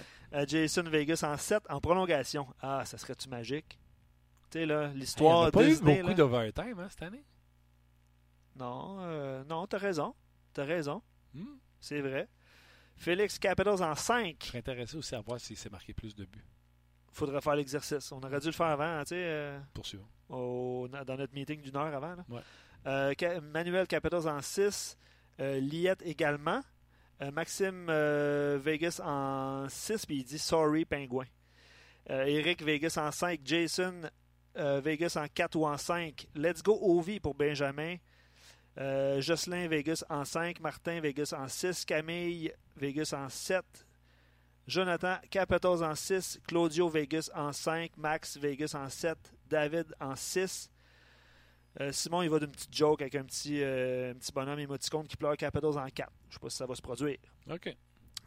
Jason Vegas en 7 en prolongation. Ah, ça serait-tu magique? Tu sais, là, l'histoire a pas eu beaucoup d'overtime hein, cette année? Non, euh, non, t'as raison. T'as raison. Hmm. C'est vrai. Félix Capitals en 5. Je serais intéressé aussi à voir s'il s'est marqué plus de buts. Faudrait faire l'exercice. On aurait dû le faire avant, hein, tu sais. euh, Poursuivons. au- dans notre meeting d'une heure avant. là. Ouais. Euh, Manuel Capitals en 6. Euh, Liette également. Euh, Maxime euh, Vegas en 6, puis il dit Sorry, Pingouin. Euh, Eric Vegas en 5. Jason euh, Vegas en 4 ou en 5. Let's go Ovi pour Benjamin. Jocelyn Vegas en 5. Martin Vegas en 6. Camille Vegas en 7. Jonathan Capitals en 6. Claudio Vegas en 5. Max Vegas en 7. David en 6. Euh, Simon, il va d'une petite joke avec un petit, euh, un petit bonhomme émoticône qui pleure Capitals en 4. Je ne sais pas si ça va se produire. OK.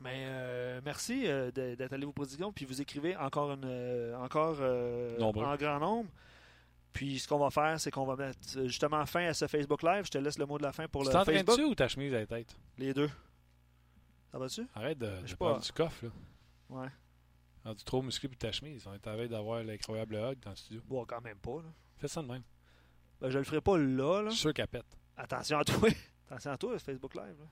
Mais euh, merci euh, d'être allé vos prédictions. Puis vous écrivez encore, une, euh, encore euh, en grand nombre. Puis ce qu'on va faire, c'est qu'on va mettre justement fin à ce Facebook Live. Je te laisse le mot de la fin pour Tu le Facebook. dessus ou ta chemise à la tête? Les deux. Ça va-tu? Arrête de, Je de prendre pas. du coffre. Là. Ouais. Rendu trop musclé pour ta chemise. On est en train d'avoir l'incroyable hug dans le studio. Bon, quand même pas. Là. Fais ça de même. Ben, je le ferai pas là. là. Je suis sûr qu'elle pète. Attention à toi. (laughs) Attention à toi, Facebook Live. là.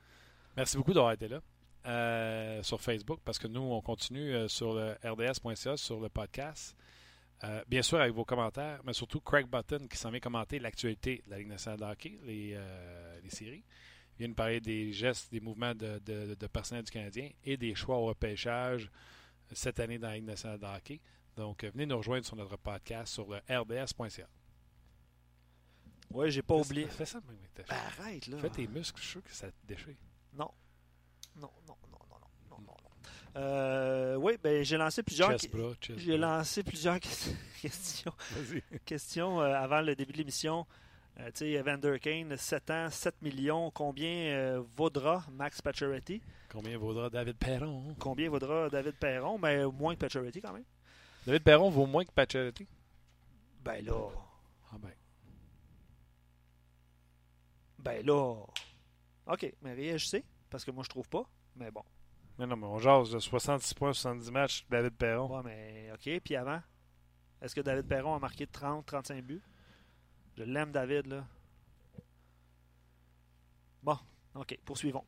Merci beaucoup d'avoir été là euh, sur Facebook parce que nous, on continue euh, sur le rds.ca, sur le podcast. Euh, bien sûr, avec vos commentaires, mais surtout Craig Button qui s'en vient commenter l'actualité de la Ligue nationale de hockey, les, euh, les séries. Il vient nous parler des gestes, des mouvements de, de, de personnel du Canadien et des choix au repêchage cette année dans la Ligue nationale de hockey. Donc, euh, venez nous rejoindre sur notre podcast sur le rds.ca. Ouais, j'ai pas Fais- oublié. Fais ça de même avec ta Ben, arrête, là. Fais tes muscles, je suis sûr que ça te déchire. Non. Non, non, non, non, non, non, non, non. Euh, oui, ben, j'ai lancé plusieurs. J'ai lancé plusieurs (laughs) que- questions, Vas-y. questions euh, avant le début de l'émission. Euh, tu sais, Evander Kane, 7 ans, 7 millions. Combien euh, vaudra Max Pacioretty? Combien vaudra David Perron? Combien vaudra David Perron? Ben, moins que Pacioretty quand même. David Perron vaut moins que Pacioretty? Ben là, Ah ben. Ben là. OK, mais réagissez, parce que moi je trouve pas. Mais bon. Mais non, mais on jase de 66 points, 70 matchs, David Perron. Ouais, mais OK, puis avant? Est-ce que David Perron a marqué 30, 35 buts? Je l'aime, David, là. Bon, OK, poursuivons.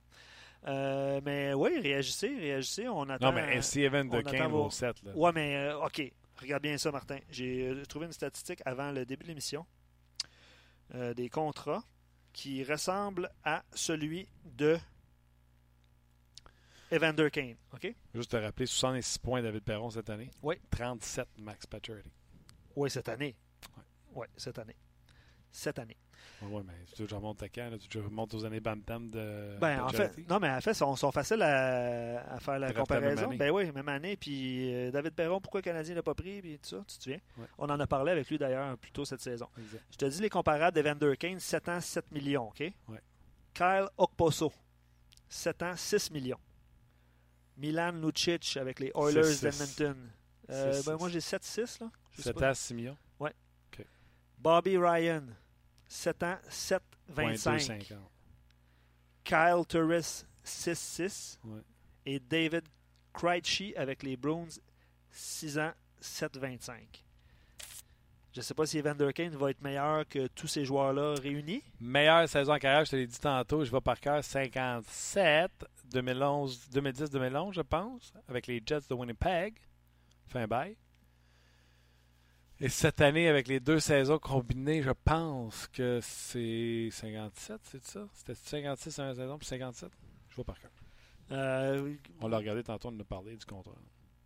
Euh, mais oui, réagissez, réagissez. On attend. Non, mais ainsi Evan de on attend Kane vos- vaut 7. Là. Ouais, mais euh, OK. Regarde bien ça, Martin. J'ai euh, trouvé une statistique avant le début de l'émission euh, des contrats qui ressemble à celui de Evander Kane. OK? Juste te rappeler, 66 points David Perron cette année. Oui. 37 Max Pacioretty. Oui, cette année. Ouais. Oui, cette année. Cette année. Ouais, mais tu remontes à quand? Là? Tu remontes aux années Bam Tam de Ben, en fait, non, mais en fait, ils sont, sont faciles à, à faire la comparaison. Ben oui, même année. Puis euh, David Perron, pourquoi le Canadien l'a pas pris? Puis tout ça, tu te souviens? Ouais. On en a parlé avec lui d'ailleurs plus tôt cette saison. Exact. Je te dis les comparables d'Evander Kane, 7 ans, 7 millions, OK? Ouais. Kyle Okposo, 7 ans, 6 millions. Milan Lucic avec les Oilers 6-6. d'Edmonton. Euh, 6-6. ben, moi, j'ai 7-6, là. Je sais 7 pas. à 6 millions? Bobby Ryan, 7 ans, 7, Point 25. 250. Kyle Turris, 6-6. Ouais. Et David Krejci avec les Bruins, 6 ans, 7,25. Je ne sais pas si Evander Kane va être meilleur que tous ces joueurs-là réunis. Meilleure saison en carrière, je te l'ai dit tantôt, je vais par cœur 57, 2011, 2010-2011, je pense, avec les Jets de Winnipeg. Fin bail. Et cette année, avec les deux saisons combinées, je pense que c'est 57, c'est ça? C'était 56 en saison puis 57? Je vois par cœur. Euh, On l'a regardé tantôt, on a parlé du contrat.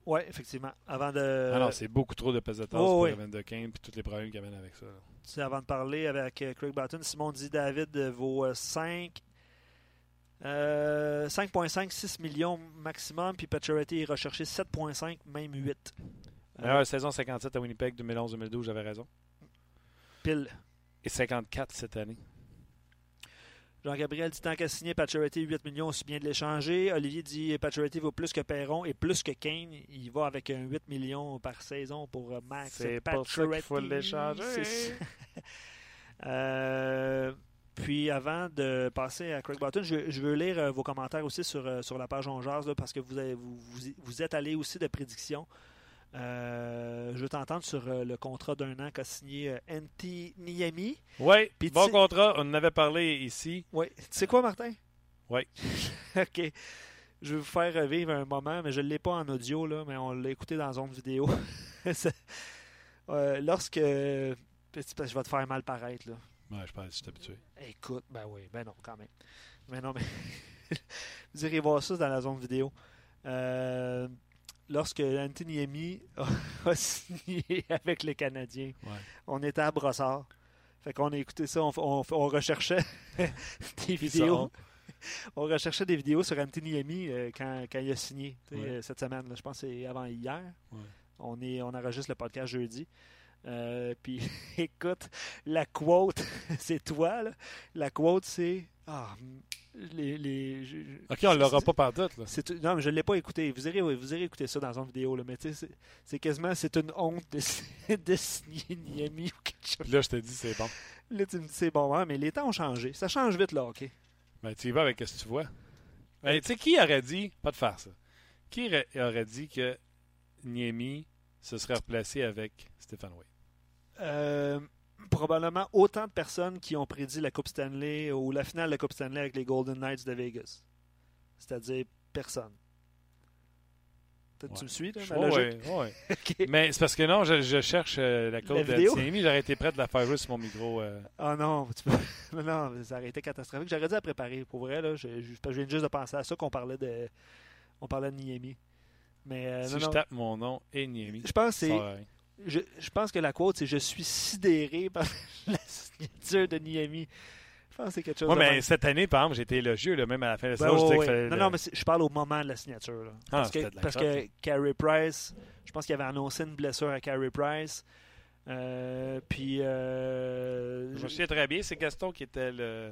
oui, effectivement. Avant de, Ah non, c'est beaucoup trop de pesettas Oh, pour oui. Evan de Kane puis tous les problèmes qu'il amène avec ça. tu sais, avant de parler avec euh, Craig Barton, Simon dit David euh, vaut euh, 5. euh, 5.5, 6 millions maximum, puis Pacioretty est recherché 7.5, même 8. Meilleure saison 57 à Winnipeg 2011-2012, j'avais raison. pile. Et 54 cette année. Jean-Gabriel dit tant qu'à signer Pacioretty 8 millions, aussi bien de l'échanger. Olivier dit Pacioretty vaut plus que Perron et plus que Kane. Il va avec un 8 millions par saison pour euh, Max C'est pour ça qu'il faut l'échanger. (laughs) Euh, puis avant de passer à Craig Barton, je, je veux lire euh, vos commentaires aussi sur, sur la page On là, parce que vous, avez- vous, vous, vous êtes allé aussi de prédictions. Euh, je veux t'entendre sur euh, le contrat d'un an qu'a signé euh, Antti Niemi. Oui, bon contrat. On en avait parlé ici. Oui. Tu sais quoi, Martin? Oui. (laughs) OK. Je vais vous faire revivre un moment, mais je ne l'ai pas en audio, là, mais on l'a écouté dans zone vidéo. (laughs) Lorsque. Je vais te faire mal paraître, là. Ouais, je pense que je suis habitué. Écoute, ben oui, ben non, quand même. Mais non, mais. (laughs) vous irez voir ça dans la zone vidéo. Euh, lorsque Anthony a, (laughs) a signé avec les Canadiens, Ouais. on était à Brossard. Fait qu'on a écouté ça, on, on- on recherchait (laughs) des vidéos. On recherchait des vidéos sur Anthony Emi euh, quand, quand il a signé Ouais. euh, cette semaine. là. je pense que c'est avant hier. Ouais. On, est, on enregistre le podcast jeudi. Euh, puis (laughs) écoute, la quote, c'est toi. Là. La quote, c'est. Ah, les, les, je- je- OK, on l'aura pas par doute. Là. non, mais je ne l'ai pas écouté. Vous irez, vous irez écouter ça dans une vidéo. Là, mais tu sais, c'est, quasiment c'est une honte de, (laughs) de signer Niami ou quelque chose. Là, je te dis, c'est bon. Là, tu me dis, c'est bon, hein, mais les temps ont changé. Ça change vite, là, OK? Ben, tu y vas avec ce que tu vois. Ben, tu sais, qui aurait dit, pas de faire ça, qui aurait- dit que Niemi se serait replacé avec Stéphane Way? Euh, probablement autant de personnes qui ont prédit la Coupe Stanley ou la finale de la Coupe Stanley avec les Golden Knights de Vegas. C'est-à-dire personne. Peut-être tu me suis, là, ma logique? ouais. (laughs) OK. Mais c'est parce que non, je, je cherche euh, la code de. J'aurais été prêt de la faire jouer sur mon micro. euh. Ah non, tu peux... (laughs) mais non, ça aurait été catastrophique. J'aurais dû la préparer. Pour vrai, là, je, je, je viens juste de penser à ça qu'on parlait de on parlait de Niemi. Mais euh, si non, je non. tape mon nom et Niemi, Je pense que c'est. Je, je pense que la quote c'est je suis sidéré par (laughs) la signature de Niemi. Je pense que c'est quelque chose de mais même. cette année, par exemple, j'ai été élogieux, là, même à la fin de la Ben saison. ouais, ouais. fallait Non, le- non, mais je parle au moment de la signature. là. Ah, parce que, c'était de la parce que Carey Price, je pense qu'il avait annoncé une blessure à Carey Price. Euh, puis. euh, Je me souviens très bien, c'est Gaston qui était le...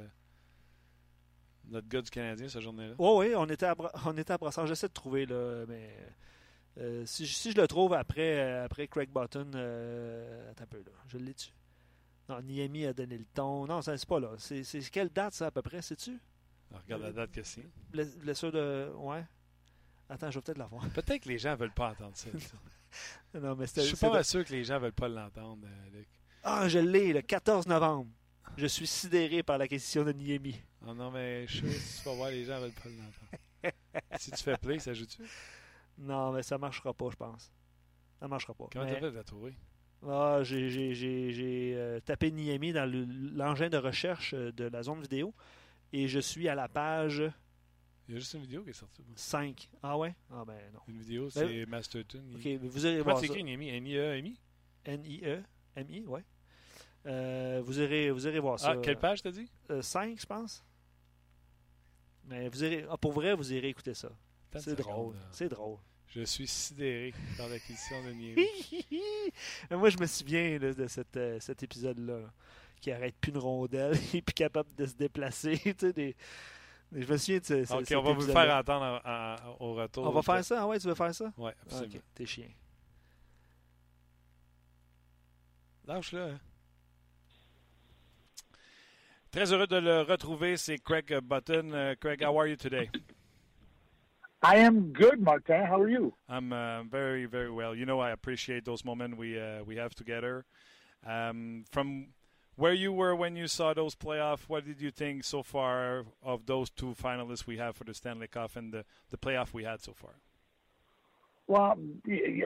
notre gars du Canadien cette journée-là. Oui, oui, on était à, on était à Brassard. J'essaie de trouver, là, mais euh, si, je- si je le trouve après, euh, après Craig Button, euh, attends un peu, là. Je l'ai tu Non, Niami a donné le ton. Non, ça, c'est pas là. C'est quelle date, ça, à peu près, sais-tu? Alors, regarde la date que c'est. Bles- Blessure de. Ouais. Attends, je vais peut-être la voir. Peut-être que les gens veulent pas entendre ça. (laughs) Non, mais Je suis pas sûr que les gens veulent pas l'entendre, Luc. Ah, je l'ai, le 14 novembre. Je suis sidéré par l'acquisition de Niemi. Oh non, mais je suis sûr que si tu vas voir, les gens veulent pas l'entendre. (laughs) si tu fais play, ça joue-tu? Non, mais ça marchera pas, je pense. Ça marchera pas. Comment Mais- t'as fait de la trouver? Ah, j'ai euh, tapé Niemi dans le- l'engin de recherche euh, de la zone vidéo et je suis à la page Il y a juste une vidéo qui est sortie. bon. 5. Ah ouais? Ah ben non. Une vidéo, c'est Masterton. Ok, mais vous Comment voir écris Niemi? N-I-E-M-I? N-I-E, M-I, ouais. Euh, vous, irez, vous irez voir ça. Ah, quelle page t'as dit? 5, je pense. Mais vous irez, ah, pour vrai, vous irez écouter ça. C'est drôle. là. C'est drôle. Je suis sidéré par l'acquisition de. Mais (laughs) Moi, je me souviens là, de cette, euh, cet épisode-là, là, qui arrête plus une rondelle (laughs) et plus capable de se déplacer. (laughs) des- Je me souviens de ce, ce- Ok, on va vous le faire entendre en- en- au retour. On va faire ça? Ah ouais, tu veux faire ça? Ouais, absolument. ok, t'es chien. Lâche-le. hein. Très heureux de le retrouver, c'est Craig Button. Euh, Craig, how are you today? I am good, Martin. How are you? I'm uh, very, very well. You know, I appreciate those moments we uh, we have together. Um, from where you were when you saw those playoffs, what did you think so far of those two finalists we have for the Stanley Cup and the, the playoff we had so far? Well,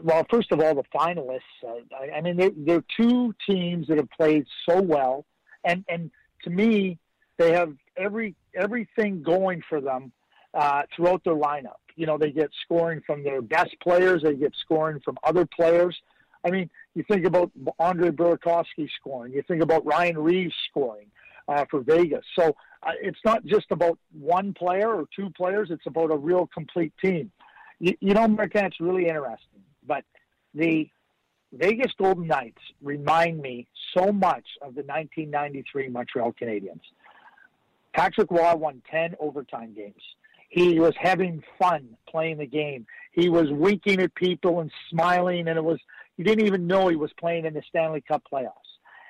well, first of all, the finalists. Uh, I, I mean, they're, they're two teams that have played so well, and and to me, they have every everything going for them uh, throughout their lineup. You know, they get scoring from their best players. They get scoring from other players. I mean, you think about Andre Burakovsky scoring. You think about Ryan Reeves scoring uh, for Vegas. So uh, it's not just about one player or two players. It's about a real complete team. You, you know, Martin, it's really interesting. But the Vegas Golden Knights remind me so much of the 1993 Montreal Canadiens. Patrick Roy won 10 overtime games. He was having fun playing the game. He was winking at people and smiling, and it was he didn't even know he was playing in the Stanley Cup playoffs.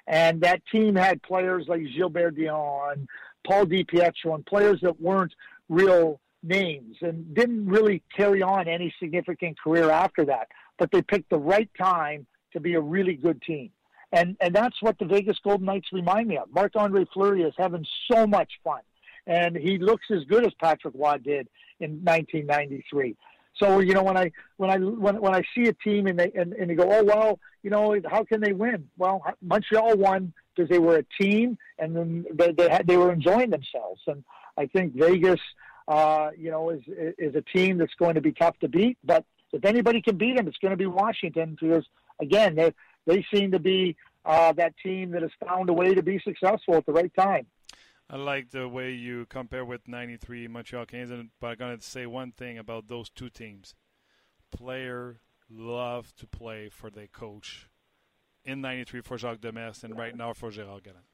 And that team had players like Gilbert Dion, Paul DiPietro, and players that weren't real names and didn't really carry on any significant career after that. But they picked the right time to be a really good team. And and that's what the Vegas Golden Knights remind me of. Marc Andre Fleury is having so much fun. And he looks as good as Patrick Roy did in 1993. So you know when I when I when when I see a team and they and, and they go oh well you know how can they win? Well Montreal won because they were a team and then they they had they were enjoying themselves and I think Vegas uh, you know is is a team that's going to be tough to beat. But if anybody can beat them, it's going to be Washington because again they they seem to be uh, that team that has found a way to be successful at the right time. I like the way you compare with 93 Montreal Canadiens, but I'm going to say one thing about those two teams. Player love to play for their coach. In 93 for Jacques Demers and right now for Gérard Gallant.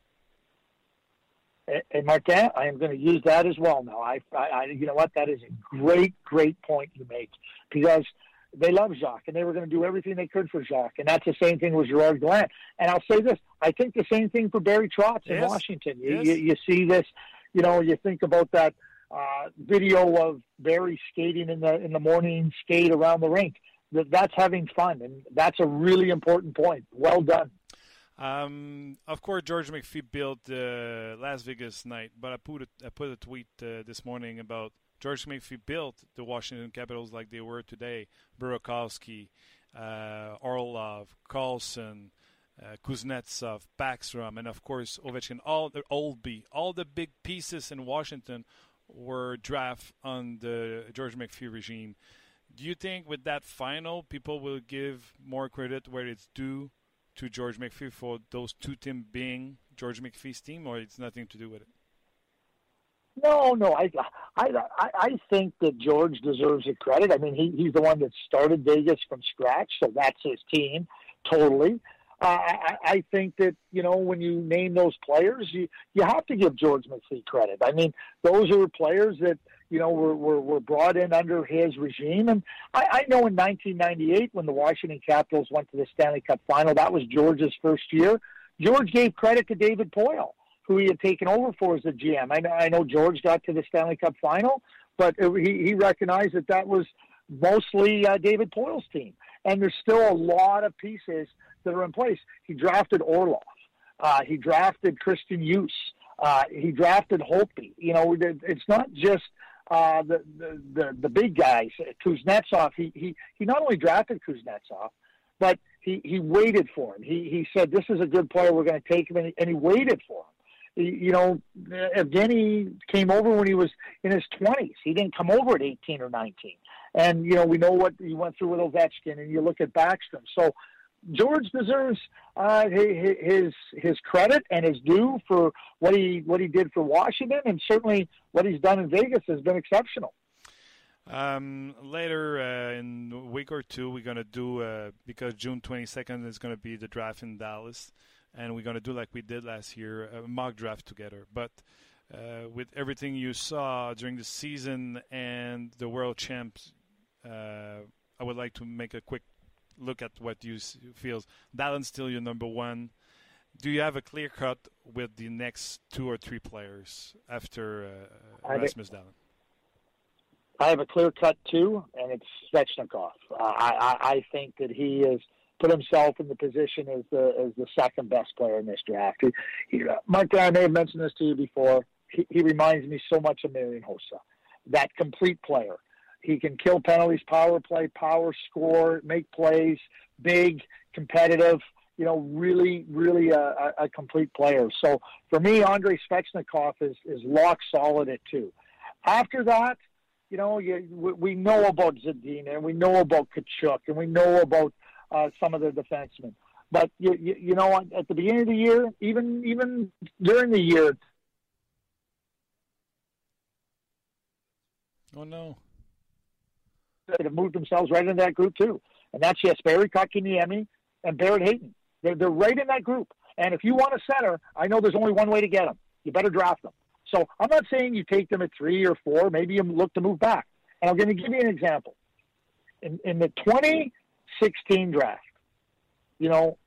And Martin, I am going to use that as well now. I, I, you know what? That is a great, great point you make because – they love Jacques, and they were going to do everything they could for Jacques. And that's the same thing with Gerard Gallant. And I'll say this: I think the same thing for Barry Trotz in yes. Washington. You, yes. you, you see this, you know, you think about that uh, video of Barry skating in the in the morning skate around the rink. That that's having fun, and that's a really important point. Well done. Um, of course, George McPhee built uh, Las Vegas night, but I put a, I put a tweet uh, this morning about George McPhee built the Washington Capitals like they were today. Burakovsky, uh, Orlov, Carlson, uh, Kuznetsov, Backstrom, and of course Ovechkin. All the Oldby, all the big pieces in Washington were draft on the George McPhee regime. Do you think with that final, people will give more credit where it's due to George McPhee for those two teams being George McPhee's team, or it's nothing to do with it? No, no, I, I, I think that George deserves the credit. I mean, he, he's the one that started Vegas from scratch, so that's his team, totally. Uh, I, I think that you know when you name those players, you you have to give George McPhee credit. I mean, those are players that you know were were, were brought in under his regime, and I, I know in 1998 when the Washington Capitals went to the Stanley Cup Final, that was George's first year. George gave credit to David Poile who he had taken over for as the GM. I know, I know George got to the Stanley Cup final, but he, he recognized that that was mostly uh, David Poile's team. And there's still a lot of pieces that are in place. He drafted Orlov. Uh, he drafted Christian Use. Uh, he drafted Holtby. You know, it's not just uh, the, the, the the big guys. Kuznetsov. He he he not only drafted Kuznetsov, but he he waited for him. He he said, "This is a good player. We're going to take him," and he, and he waited for him you know, Evgeny came over when he was in his 20s. He didn't come over at 18 or 19. And, you know, we know what he went through with Ovechkin, and you look at Backstrom. So George deserves uh, his his credit and his due for what he what he did for Washington, and certainly what he's done in Vegas has been exceptional. Um, later uh, in a week or two, we're going to do, uh, because June 22nd is going to be the draft in Dallas and we're going to do like we did last year, a mock draft together. But uh, with everything you saw during the season and the world champs, uh, I would like to make a quick look at what you feel. Dahlen's still your number one. Do you have a clear cut with the next two or three players after uh, Rasmus Dahlen? I have a clear cut too, and it's Svechnikov. Uh, I, I I think that he has put himself in the position as the as the second best player in this draft. He, he, Mike, I may have mentioned this to you before. He, he reminds me so much of Marian Hossa, that complete player. He can kill penalties, power play, power score, make plays, big, competitive. You know, really, really a, a complete player. So for me, Andrei Svechnikov is is lock solid at two. After that, you know, you, we know about Zadina and we know about Tkachuk and we know about uh, some of the defensemen. But you, you, you know, at the beginning of the year, even even during the year. Oh no! They have moved themselves right into that group too, and that's Jesperi Kotkaniemi and Barrett Hayton. They're they're right in that group. And if you want a center, I know there's only one way to get them. You better draft them. So I'm not saying you take them at three or four. Maybe you look to move back. And I'm going to give you an example. In, in the 2016 draft, you know,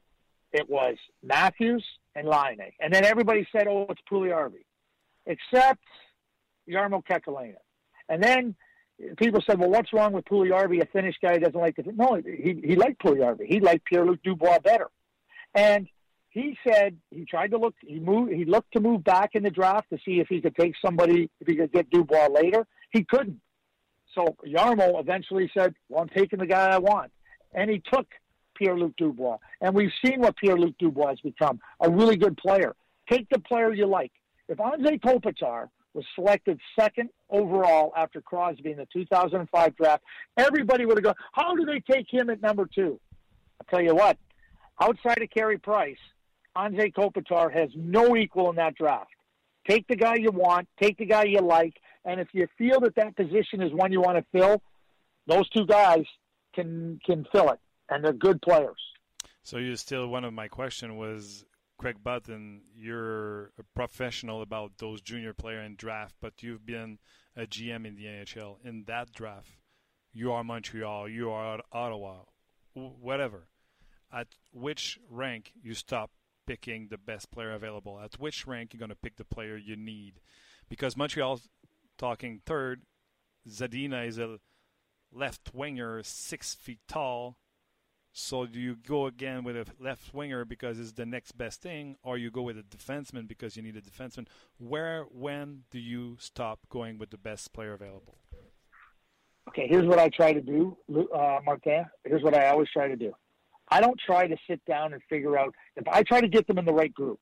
it was Matthews and Laine. And then everybody said, oh, it's Puljujarvi, except Yarmo Kekalainen. And then people said, well, what's wrong with Puljujarvi, a Finnish guy doesn't like the... No, he, he liked Puljujarvi. He liked Pierre-Luc Dubois better. And he said he tried to look. He moved. He looked to move back in the draft to see if he could take somebody. If he could get Dubois later, he couldn't. So Yarmo eventually said, "Well, I'm taking the guy I want," and he took Pierre-Luc Dubois. And we've seen what Pierre-Luc Dubois has become—a really good player. Take the player you like. If Anze Kopitar was selected second overall after Crosby in the 2005 draft, everybody would have gone, "How do they take him at number two? I'll tell you what. Outside of Carey Price, Anze Kopitar has no equal in that draft. Take the guy you want, take the guy you like, and if you feel that that position is one you want to fill, those two guys can can fill it, and they're good players. So you still one of my question was Craig Button. You're a professional about those junior player and draft, but you've been a GM in the NHL. In that draft, you are Montreal, you are Ottawa, whatever. At which rank you stop picking the best player available. At which rank you're going to pick the player you need? Because Montreal's talking third. Zadina is a left winger, six feet tall. So do you go again with a left winger because it's the next best thing, or you go with a defenseman because you need a defenseman? Where, when do you stop going with the best player available? Okay, here's what I try to do, uh, Martin. Here's what I always try to do. I don't try to sit down and figure out if I try to get them in the right group.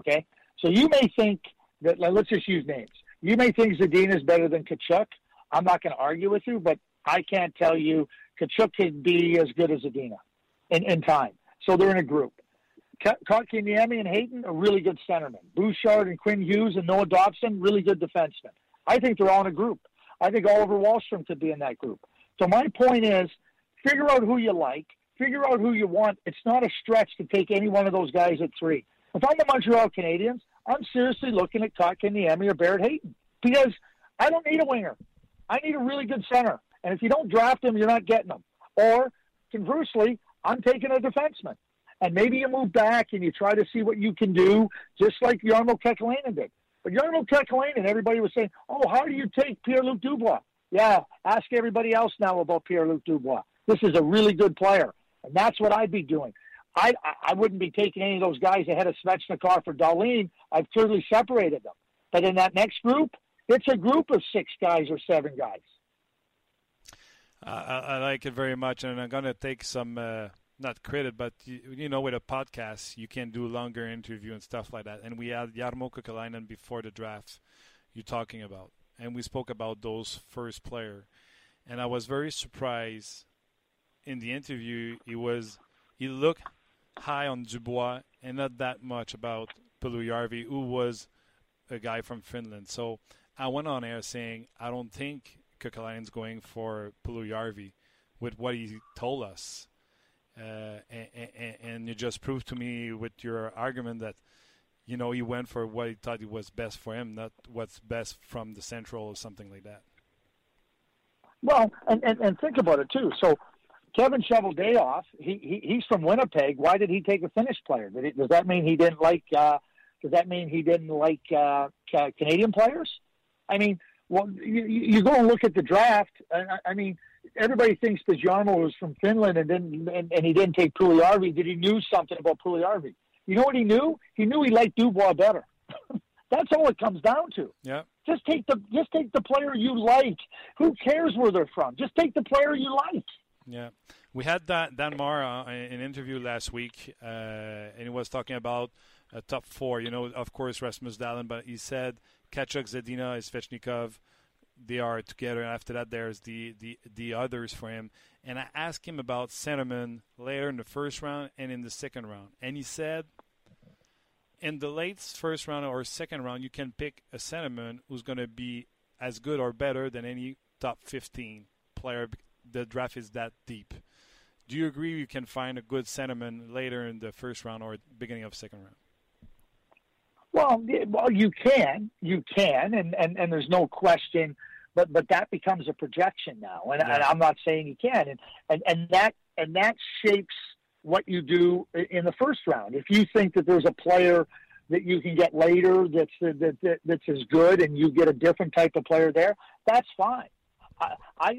Okay, so you may think that like, let's just use names. You may think Zadina is better than Tkachuk. I'm not going to argue with you, but I can't tell you Kachuk could be as good as Adina in, in time. So they're in a group. Kotkaniemi and Hayton are really good centermen. Bouchard and Quinn Hughes and Noah Dobson, really good defensemen. I think they're all in a group. I think Oliver Wallstrom could be in that group. So my point is, figure out who you like, figure out who you want. It's not a stretch to take any one of those guys at three. If I'm the Montreal Canadiens, I'm seriously looking at Kotkaniemi or Barrett Hayton because I don't need a winger. I need a really good center. And if you don't draft them, you're not getting them. Or conversely, I'm taking a defenseman. And maybe you move back and you try to see what you can do, just like Jarmo Kekalainen did. But Jarmo Kekalainen, everybody was saying, oh, how do you take Pierre-Luc Dubois? Yeah, ask everybody else now about Pierre-Luc Dubois. This is a really good player. And that's what I'd be doing. I, I wouldn't be taking any of those guys ahead of Svechnikov or Dahlin. I've clearly separated them. But in that next group, it's a group of six guys or seven guys. I, I, like it very much, and I'm going to take some, uh, not credit, but you, you, know, with a podcast, you can do longer interview and stuff like that. And we had Jarmo Kekalainen before the draft. You're talking about, and we spoke about those first player, and I was very surprised in the interview, he was he looked high on Dubois and not that much about Puljujarvi, who was a guy from Finland. So I went on air saying I don't think Kekalainen's going for Puljujarvi with what he told us. Uh, and, and, you just proved to me with your argument that you know he went for what he thought was best for him, not what's best from the central or something like that. Well, and, and, and think about it too. So Kevin Cheveldayoff, he, he he's from Winnipeg. Why did he take a Finnish player? Does that mean he didn't like? Uh, does that mean he didn't like uh, Canadian players? I mean, Well, you, you go and look at the draft. I, I mean, everybody thinks that Jarmo was from Finland and didn't, and, and he didn't take Puljujarvi. Did he knew something about Puljujarvi? You know what he knew? He knew he liked Dubois better. (laughs) That's all it comes down to. Yeah. Just take the just take the player you like. Who cares where they're from? Just take the player you like. Yeah. We had Dan, Dan Marr uh, an interview last week, uh, and he was talking about a top four. You know, of course, Rasmus Dahlin, but he said Tkachuk, Zadina, is Svechnikov, they are together. And after that, there's the, the, the others for him. And I asked him about centerman later in the first round and in the second round. And he said, in the late first round or second round, you can pick a centerman who's going to be as good or better than any top 15 player. The draft is that deep. Do you agree you can find a good centerman later in the first round or beginning of second round? Well, well, you can, you can, and, and, and there's no question, but but that becomes a projection now, and, yeah. and I'm not saying you can, and, and and that and that shapes what you do in the first round. If you think that there's a player that you can get later that's that, that that's as good, and you get a different type of player there, that's fine. I,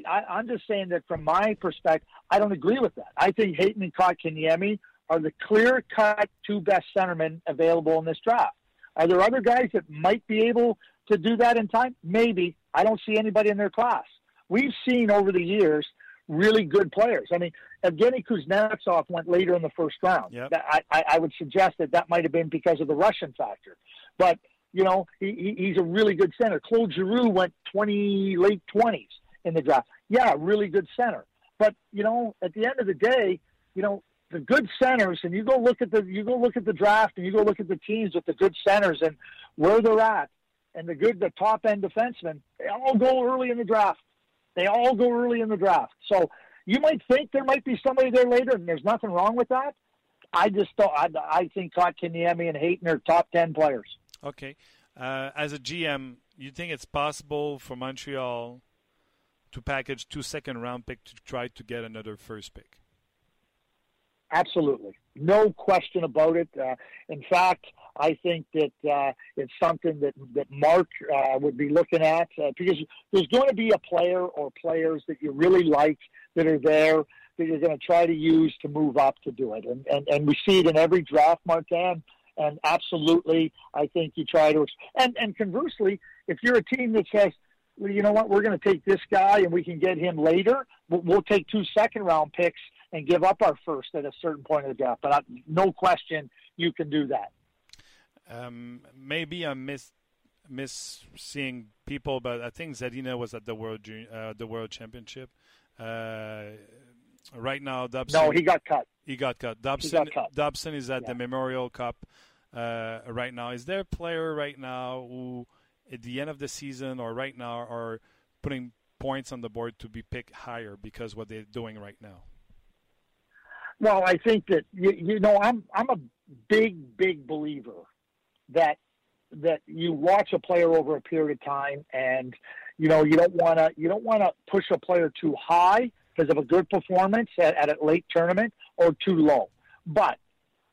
I I'm just saying that from my perspective, I don't agree with that. I think Hayton and Kotkaniemi are the clear cut two best centermen available in this draft. Are there other guys that might be able to do that in time? Maybe. I don't see anybody in their class. We've seen over the years really good players. I mean, Evgeny Kuznetsov went later in the first round. Yep. I, I, I would suggest that that might have been because of the Russian factor. But, you know, he, he's a really good center. Claude Giroux went 20, late 20s in the draft. Yeah, really good center. But, you know, at the end of the day, you know, the good centers, and you go look at the you go look at the draft, and you go look at the teams with the good centers and where they're at, and the good the top end defensemen. They all go early in the draft. They all go early in the draft. So you might think there might be somebody there later, and there's nothing wrong with that. I just don't. I, I think Kotkaniemi and Hayton are top ten players. Okay, uh, as a GM, you think it's possible for Montreal to package two second round pick to try to get another first pick? Absolutely. No question about it. Uh, in fact, I think that uh, it's something that, that Mark uh, would be looking at uh, because there's going to be a player or players that you really like that are there that you're going to try to use to move up to do it. And, and, and we see it in every draft, Martin. And absolutely, I think you try to. And, and conversely, if you're a team that says, well, you know what, we're going to take this guy and we can get him later, we'll take two second round picks and give up our first at a certain point of the draft. But I, no question, you can do that. Um, maybe I miss miss seeing people, but I think Zadina was at the world uh, the world championship. Uh, right now, Dobson. No, he got cut. He got cut. Dobson. Got cut. Dobson is at yeah. the Memorial Cup uh, right now. Is there a player right now who, at the end of the season or right now, are putting points on the board to be picked higher because what they're doing right now? Well, I think that you, you know I'm I'm a big big believer that that you watch a player over a period of time and you know you don't want to you don't want to push a player too high because of a good performance at, at a late tournament or too low. But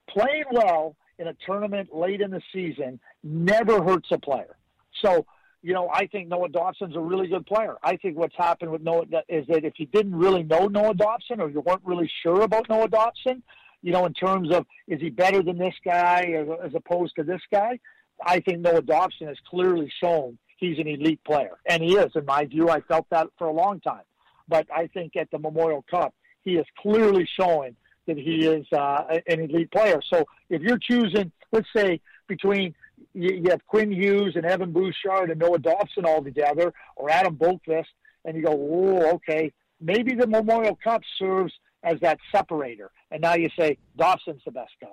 playing well in a tournament late in the season never hurts a player. So you know, I think Noah Dobson's a really good player. I think what's happened with Noah is that if you didn't really know Noah Dobson or you weren't really sure about Noah Dobson, you know, in terms of is he better than this guy as opposed to this guy, I think Noah Dobson has clearly shown he's an elite player. And he is, in my view. I felt that for a long time. But I think at the Memorial Cup, he is clearly showing that he is uh, an elite player. So if you're choosing, let's say, between you, you have Quinn Hughes and Evan Bouchard and Noah Dobson all together, or Adam Boqvist, and you go, oh, okay, maybe the Memorial Cup serves as that separator. And now you say Dobson's the best guy,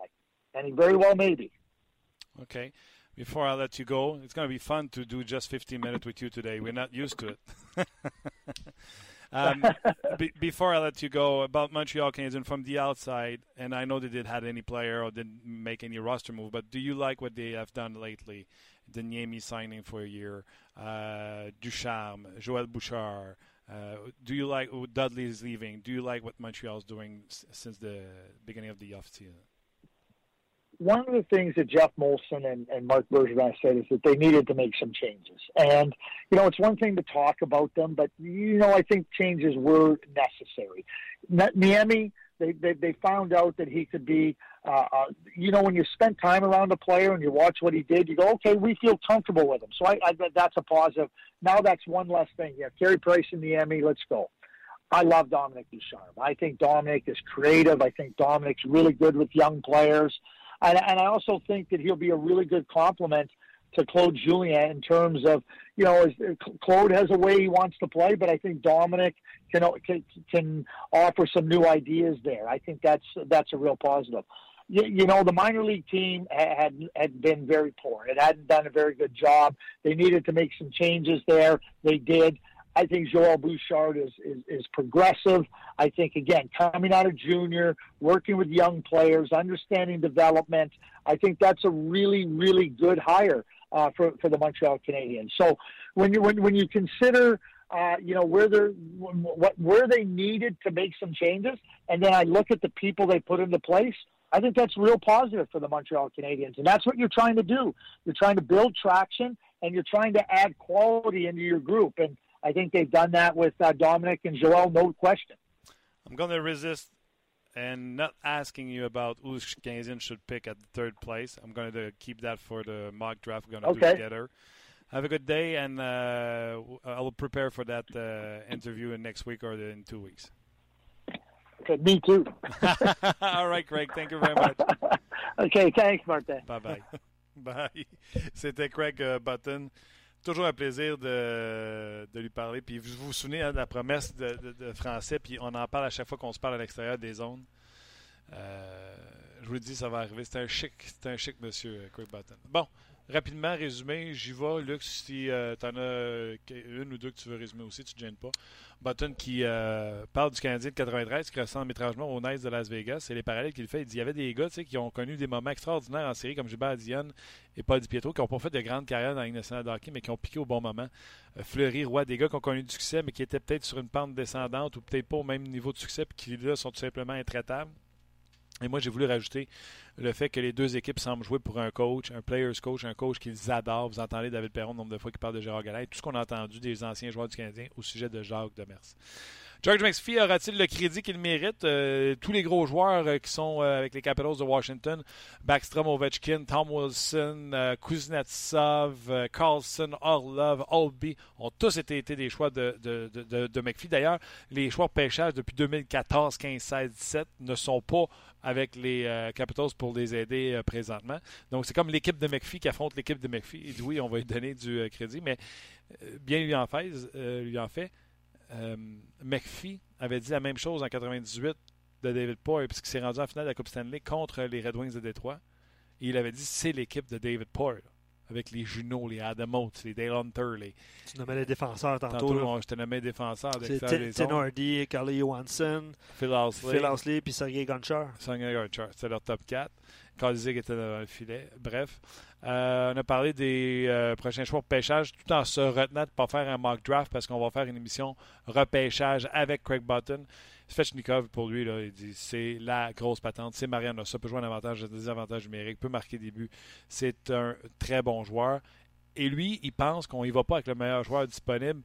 and he very well may be. Okay. Before I let you go, it's going to be fun to do just 15 minutes with you today. We're not used to it. (laughs) Um, be, before I let you go, about Montreal Canadiens from the outside, and I know they didn't have any player or didn't make any roster move, but do you like what they have done lately? The Niemi signing for a year, uh, Ducharme, Joel Bouchard. Uh, do you like Dudley is leaving? Do you like what Montreal is doing s- since the beginning of the offseason? One of the things that Jeff Molson and, and Mark Bergevin said is that they needed to make some changes. And, you know, it's one thing to talk about them, but, you know, I think changes were necessary. Niemi, they, they, they found out that he could be, uh, uh, you know, when you spend time around a player and you watch what he did, you go, okay, we feel comfortable with him. So I, I that's a positive. Now that's one less thing. Yeah, Carey Price and Niemi, let's go. I love Dominic Ducharme. I think Dominic is creative. I think Dominic's really good with young players. And, and I also think that he'll be a really good complement to Claude Julien in terms of, you know, uh, Claude has a way he wants to play, but I think Dominic can, uh, can, can offer some new ideas there. I think that's that's a real positive. You, you know, the minor league team had had been very poor. It hadn't done a very good job. They needed to make some changes there. They did. I think Joel Bouchard is, is, is progressive. I think, again, coming out of junior, working with young players, understanding development, I think that's a really, really good hire uh, for, for the Montreal Canadiens. So when you, when, when you consider, uh, you know, where they're, what, where they needed to make some changes, and then I look at the people they put into place, I think that's real positive for the Montreal Canadiens. And that's what you're trying to do. You're trying to build traction and you're trying to add quality into your group. And I think they've done that with uh, Dominic and Joel, no question. I'm going to resist and not asking you about who Canadian should pick at the third place. I'm going to keep that for the mock draft we're going to okay. do together. Have a good day, and uh, I'll prepare for that uh, interview in next week or in two weeks. Okay, me too. (laughs) All right, Craig. Thank you very much. (laughs) okay, thanks, Martin. Bye bye. (laughs) bye. C'était Craig uh, Button. Toujours un plaisir de, de, lui parler. Puis vous vous souvenez hein, de la promesse de, français, puis on en parle à chaque fois qu'on se parle à l'extérieur des zones. Euh, je vous le dis, ça va arriver. C'est un chic, c'est un chic monsieur, Craig Button. Bon, rapidement résumé, j'y vais. Luc, si euh, tu en as une ou deux que tu veux résumer aussi, tu ne te gênes pas. Button qui euh, parle du Canadien de 93 qui ressemble étrangement au Knights de Las Vegas. C'est les parallèles qu'il fait. Il dit il y avait des gars qui ont connu des moments extraordinaires en série comme Gilbert Dion et Paul Di Pietro qui n'ont pas fait de grandes carrières dans la Ligue mais qui ont piqué au bon moment. Euh, Fleury, Roy, des gars qui ont connu du succès mais qui étaient peut-être sur une pente descendante ou peut-être pas au même niveau de succès puis qui là sont tout simplement intraitables. Et moi, j'ai voulu rajouter le fait que les deux équipes semblent jouer pour un coach, un player's coach, un coach qu'ils adorent. Vous entendez David Perron le nombre de fois qu'il parle de Gérard Gallet, tout ce qu'on a entendu des anciens joueurs du Canadien au sujet de Jacques Demers. George McPhee aura-t-il le crédit qu'il mérite? Euh, tous les gros joueurs euh, qui sont euh, avec les Capitals de Washington, Backstrom, Ovechkin, Tom Wilson, Kuznetsov, Carlson, Orlov, Olby, ont tous été, des choix de, de, McPhee. D'ailleurs, les choix de pêchage depuis 2014, 15, 16, 17 ne sont pas avec les Capitals pour les aider présentement. Donc, c'est comme l'équipe de McPhee qui affronte l'équipe de McPhee. Et oui, on va lui donner du crédit, mais bien en fait. lui en fait. Euh, McPhee avait dit la même chose en 98 de David Poyer, puisqu'il s'est rendu en finale de la Coupe Stanley contre les Red Wings de Détroit. Et il avait dit c'est l'équipe de David Poyer, avec les Juno, les Adam Oates, les Dale Hunter. Les... Tu nommais les défenseurs tantôt. tantôt je te nommais défenseurs. Tim Hardy, Carly Johansson, Phil Housley, Phil Housley puis Sergei Gonchar. Sergei Gonchar, c'était leur top 4. Zig était dans le filet. Bref, euh, on a parlé des euh, prochains choix de pêchage tout en se retenant de ne pas faire un mock draft parce qu'on va faire une émission repêchage avec Craig Button. Svechnikov, pour lui, il dit c'est la grosse patente. C'est Mariano. Ça peut jouer un avantage, un désavantage numérique, peut marquer des buts. C'est un très bon joueur. Et lui, il pense qu'on n'y va pas avec le meilleur joueur disponible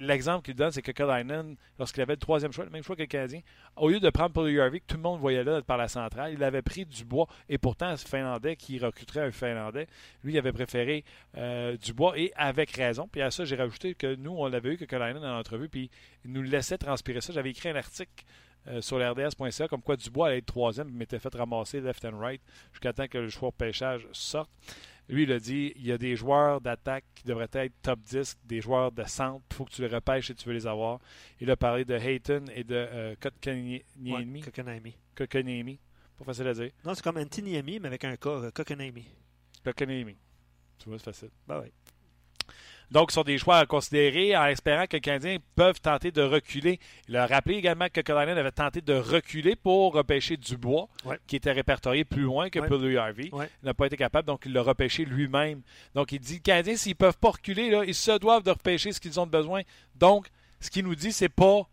l'exemple qu'il donne, c'est que Kalainen, lorsqu'il avait le troisième choix, le même choix que le Canadien, au lieu de prendre Paul Yarvik, tout le monde voyait là par la centrale, il avait pris Dubois. Et pourtant, ce Finlandais qui recruterait un Finlandais, lui, il avait préféré euh, Dubois et avec raison. Puis à ça, j'ai rajouté que nous, on l'avait eu que Kalainen dans l'entrevue, puis il nous laissait transpirer ça. J'avais écrit un article euh, sur l'RDS.ca comme quoi Dubois allait être troisième, mais m'était fait ramasser left and right jusqu'à temps que le choix de pêchage sorte. Lui, il a dit il y a des joueurs d'attaque qui devraient être top 10, des joueurs de centre, il faut que tu les repêches et tu veux les avoir. Il a parlé de Hayton et de euh, Kotkaniemi. Kotkaniemi. Pas facile à dire. Non, c'est comme Antiniemi, mais avec un K, euh, Kotkaniemi. Kotkaniemi. Tu vois, c'est facile. Ben oui. Donc, ce sont des choix à considérer en espérant que les Canadiens peuvent tenter de reculer. Il a rappelé également que Colin avait tenté de reculer pour repêcher Dubois, qui était répertorié plus loin que ouais. Harvey. Il n'a pas été capable, donc il l'a repêché lui-même. Donc, il dit les Canadiens, s'ils ne peuvent pas reculer, là, ils se doivent de repêcher ce qu'ils ont besoin. Donc, ce qu'il nous dit, c'est pas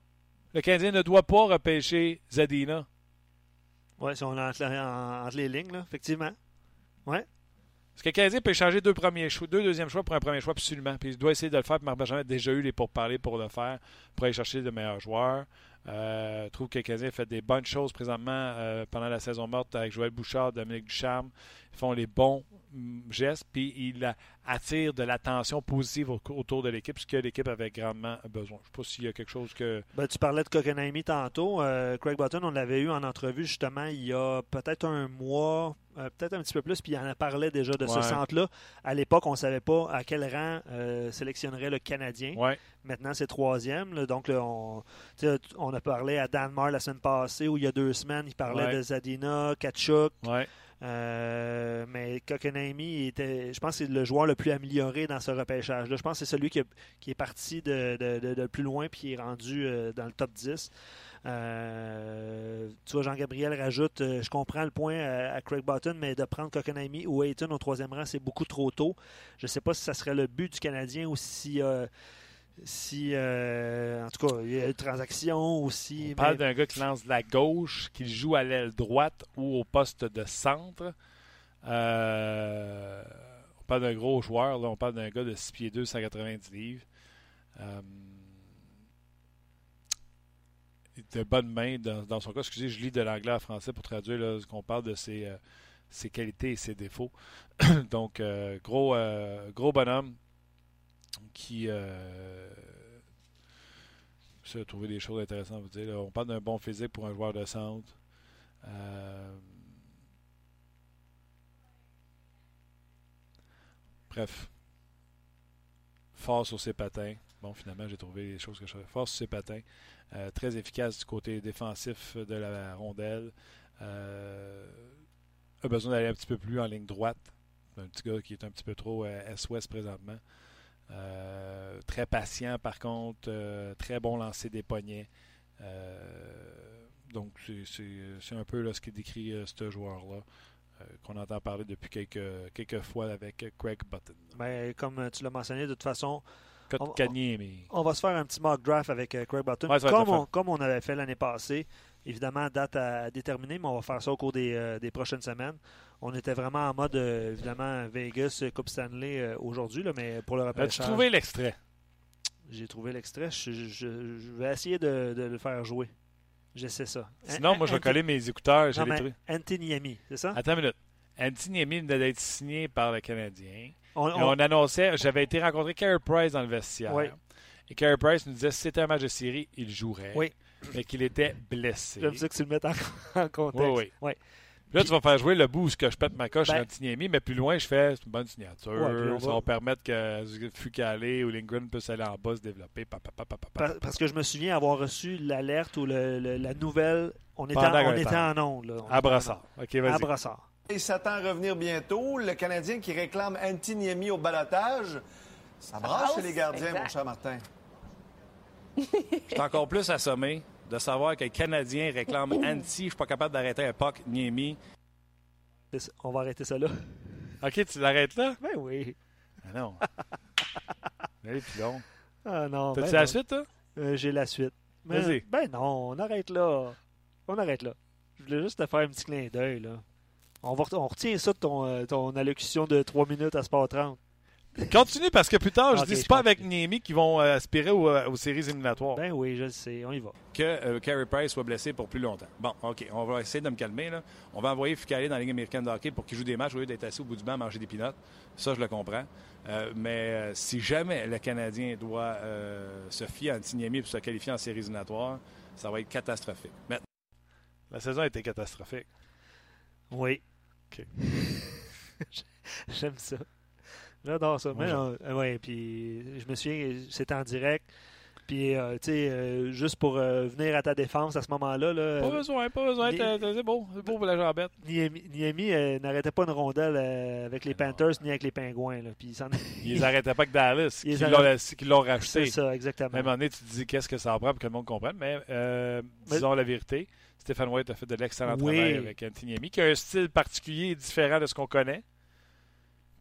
le Canadien ne doit pas repêcher Zadina. Oui, si on est entre, entre, les lignes, là, effectivement. Ouais. Est-ce que Canadien peut échanger deux, premiers choix, deux deuxièmes choix pour un premier choix? Absolument. Puis il doit essayer de le faire. Puis Marc a déjà eu les pourparlers pour le faire, pour aller chercher de meilleurs joueurs. Euh, je trouve que Canadien fait des bonnes choses présentement euh, pendant la saison morte avec Joël Bouchard, Dominique Ducharme. Font les bons mm, gestes, puis ils attirent de l'attention positive autour de l'équipe, ce que l'équipe avait grandement besoin. Je ne sais pas s'il y a quelque chose que. Ben, tu parlais de Kokenami tantôt. Euh, Craig Button, on l'avait eu en entrevue justement il y a peut-être un mois, peut-être un petit peu plus, puis il en a parlé déjà de ce centre-là. À l'époque, on ne savait pas à quel rang sélectionnerait le Canadien. Ouais. Maintenant, c'est troisième. donc, on, on a parlé à Danmar la semaine passée ou il y a deux semaines, il parlait de Zadina, Kachuk. Euh, mais Kokenami était, je pense, c'est le joueur le plus amélioré dans ce repêchage-là. Je pense que c'est celui qui, est parti de, plus loin puis est rendu euh, dans le top 10. Euh, tu vois, Jean-Gabriel rajoute Je comprends le point à, Craig Button, mais de prendre Kokenami ou Ayton au troisième rang, c'est beaucoup trop tôt. Je ne sais pas si ça serait le but du Canadien ou si si, euh, en tout cas, il y a une transaction aussi. On parle d'un gars qui lance de la gauche, qui joue à l'aile droite ou au poste de centre. Euh, on parle d'un gros joueur, là, on parle d'un gars de 6 pieds 2, 190 livres. Euh, de bonne main dans, son cas. Excusez, je lis de l'anglais à français pour traduire là, qu'on parle de ses, ses, qualités et ses défauts. (coughs) Donc, gros, gros bonhomme qui euh, a trouvé des choses intéressantes à vous dire. On parle d'un bon physique pour un joueur de centre. Euh, bref. Fort sur ses patins. Bon, finalement, j'ai trouvé les choses que je savais. Fort sur ses patins. Euh, très efficace du côté défensif de la rondelle. A besoin d'aller un petit peu plus en ligne droite. Un petit gars qui est un petit peu trop S-Ouest présentement. Euh, très patient, par contre. Euh, très bon lancer des poignets. Euh, donc, c'est un peu là, ce qui décrit ce joueur-là. qu'on entend parler depuis quelques, quelques fois avec Craig Button. Mais ben, comme tu l'as mentionné, de toute façon, on, on, va se faire un petit mock draft avec Craig Button, comme, on, comme, on, avait fait l'année passée. Évidemment, date à déterminer, mais on va faire ça au cours des, des prochaines semaines on était vraiment en mode, euh, évidemment, Vegas, Coupe Stanley euh, aujourd'hui, mais pour le repêchage... As-tu trouvé l'extrait? J'ai trouvé l'extrait. Je, vais essayer de, le faire jouer. J'essaie ça. Sinon, moi, je vais coller mes écouteurs. Mais Antiniami, c'est ça? Attends une minute. Antiniami venait d'être signé par le Canadien. On, annonçait, j'avais été rencontrer Carey Price dans le vestiaire. Oui. Et Carey Price nous disait si c'était un match de série, il jouerait. Oui. Mais qu'il était blessé. J'aime ça que tu le mettes en, (laughs) en contexte. Oui, oui. Là, tu vas faire jouer le bout que je pète ma coche ben, Antiniemi, mais plus loin, je fais une bonne signature. ça va... permettre que Fucalé ou Lindgren puissent aller en bas se développer. parce que je me souviens avoir reçu l'alerte ou la nouvelle. On était, en, on était en onde. à Brassard. OK, vas-y. À Brassard. Il s'attend à revenir bientôt. Le Canadien qui réclame Antiniemi au balotage. Ça brasse chez les gardiens, mon cher Martin. (laughs) je suis encore plus assommé de savoir que les Canadiens réclament anti, je suis pas capable d'arrêter un puck Niemi. On va arrêter ça là. OK, tu l'arrêtes là? Ben oui. Ah non. (laughs) Mais puis long. Ah non. T'as-tu ben la suite, toi? Euh, J'ai la suite. Vas-y. Ben non, on arrête là. On arrête là. Je voulais juste te faire un petit clin d'œil, là. On, va, on retient ça de ton, euh, ton allocution de 3 minutes à Sport 30. Continue parce que plus tard, je dis c'est pas avec Niemi qui vont euh, aspirer euh, aux, séries éliminatoires. Ben oui, je le sais, on y va. Que euh, Carey Price soit blessé pour plus longtemps. Bon, OK, on va essayer de me calmer. Là. On va envoyer Fucalé dans la Ligue américaine de hockey pour qu'il joue des matchs au lieu d'être assis au bout du banc à manger des pinottes. Ça, je le comprends. mais si jamais le Canadien doit se fier à Niemi pour se qualifier en séries éliminatoires, ça va être catastrophique. Maintenant. La saison a été catastrophique. Oui. OK. (laughs) J'aime ça. J'adore ça. Mais, euh, ouais, puis je me souviens, c'était en direct. Puis, euh, tu sais, euh, juste pour venir à ta défense à ce moment-là. Là, pas besoin, pas besoin. C'est beau, c'est beau pour la jambette. Niami n'arrêtait pas une rondelle avec les Panthers ni avec les Pingouins. Là. Puis, ils n'arrêtaient pas que Dallas, qui l'ont racheté. C'est ça, exactement. Même année, tu te dis qu'est-ce que ça en prend pour que le monde comprenne? Mais, disons la vérité, Stéphane White a fait de l'excellent travail avec Antiniemi, qui a un style particulier et différent de ce qu'on connaît.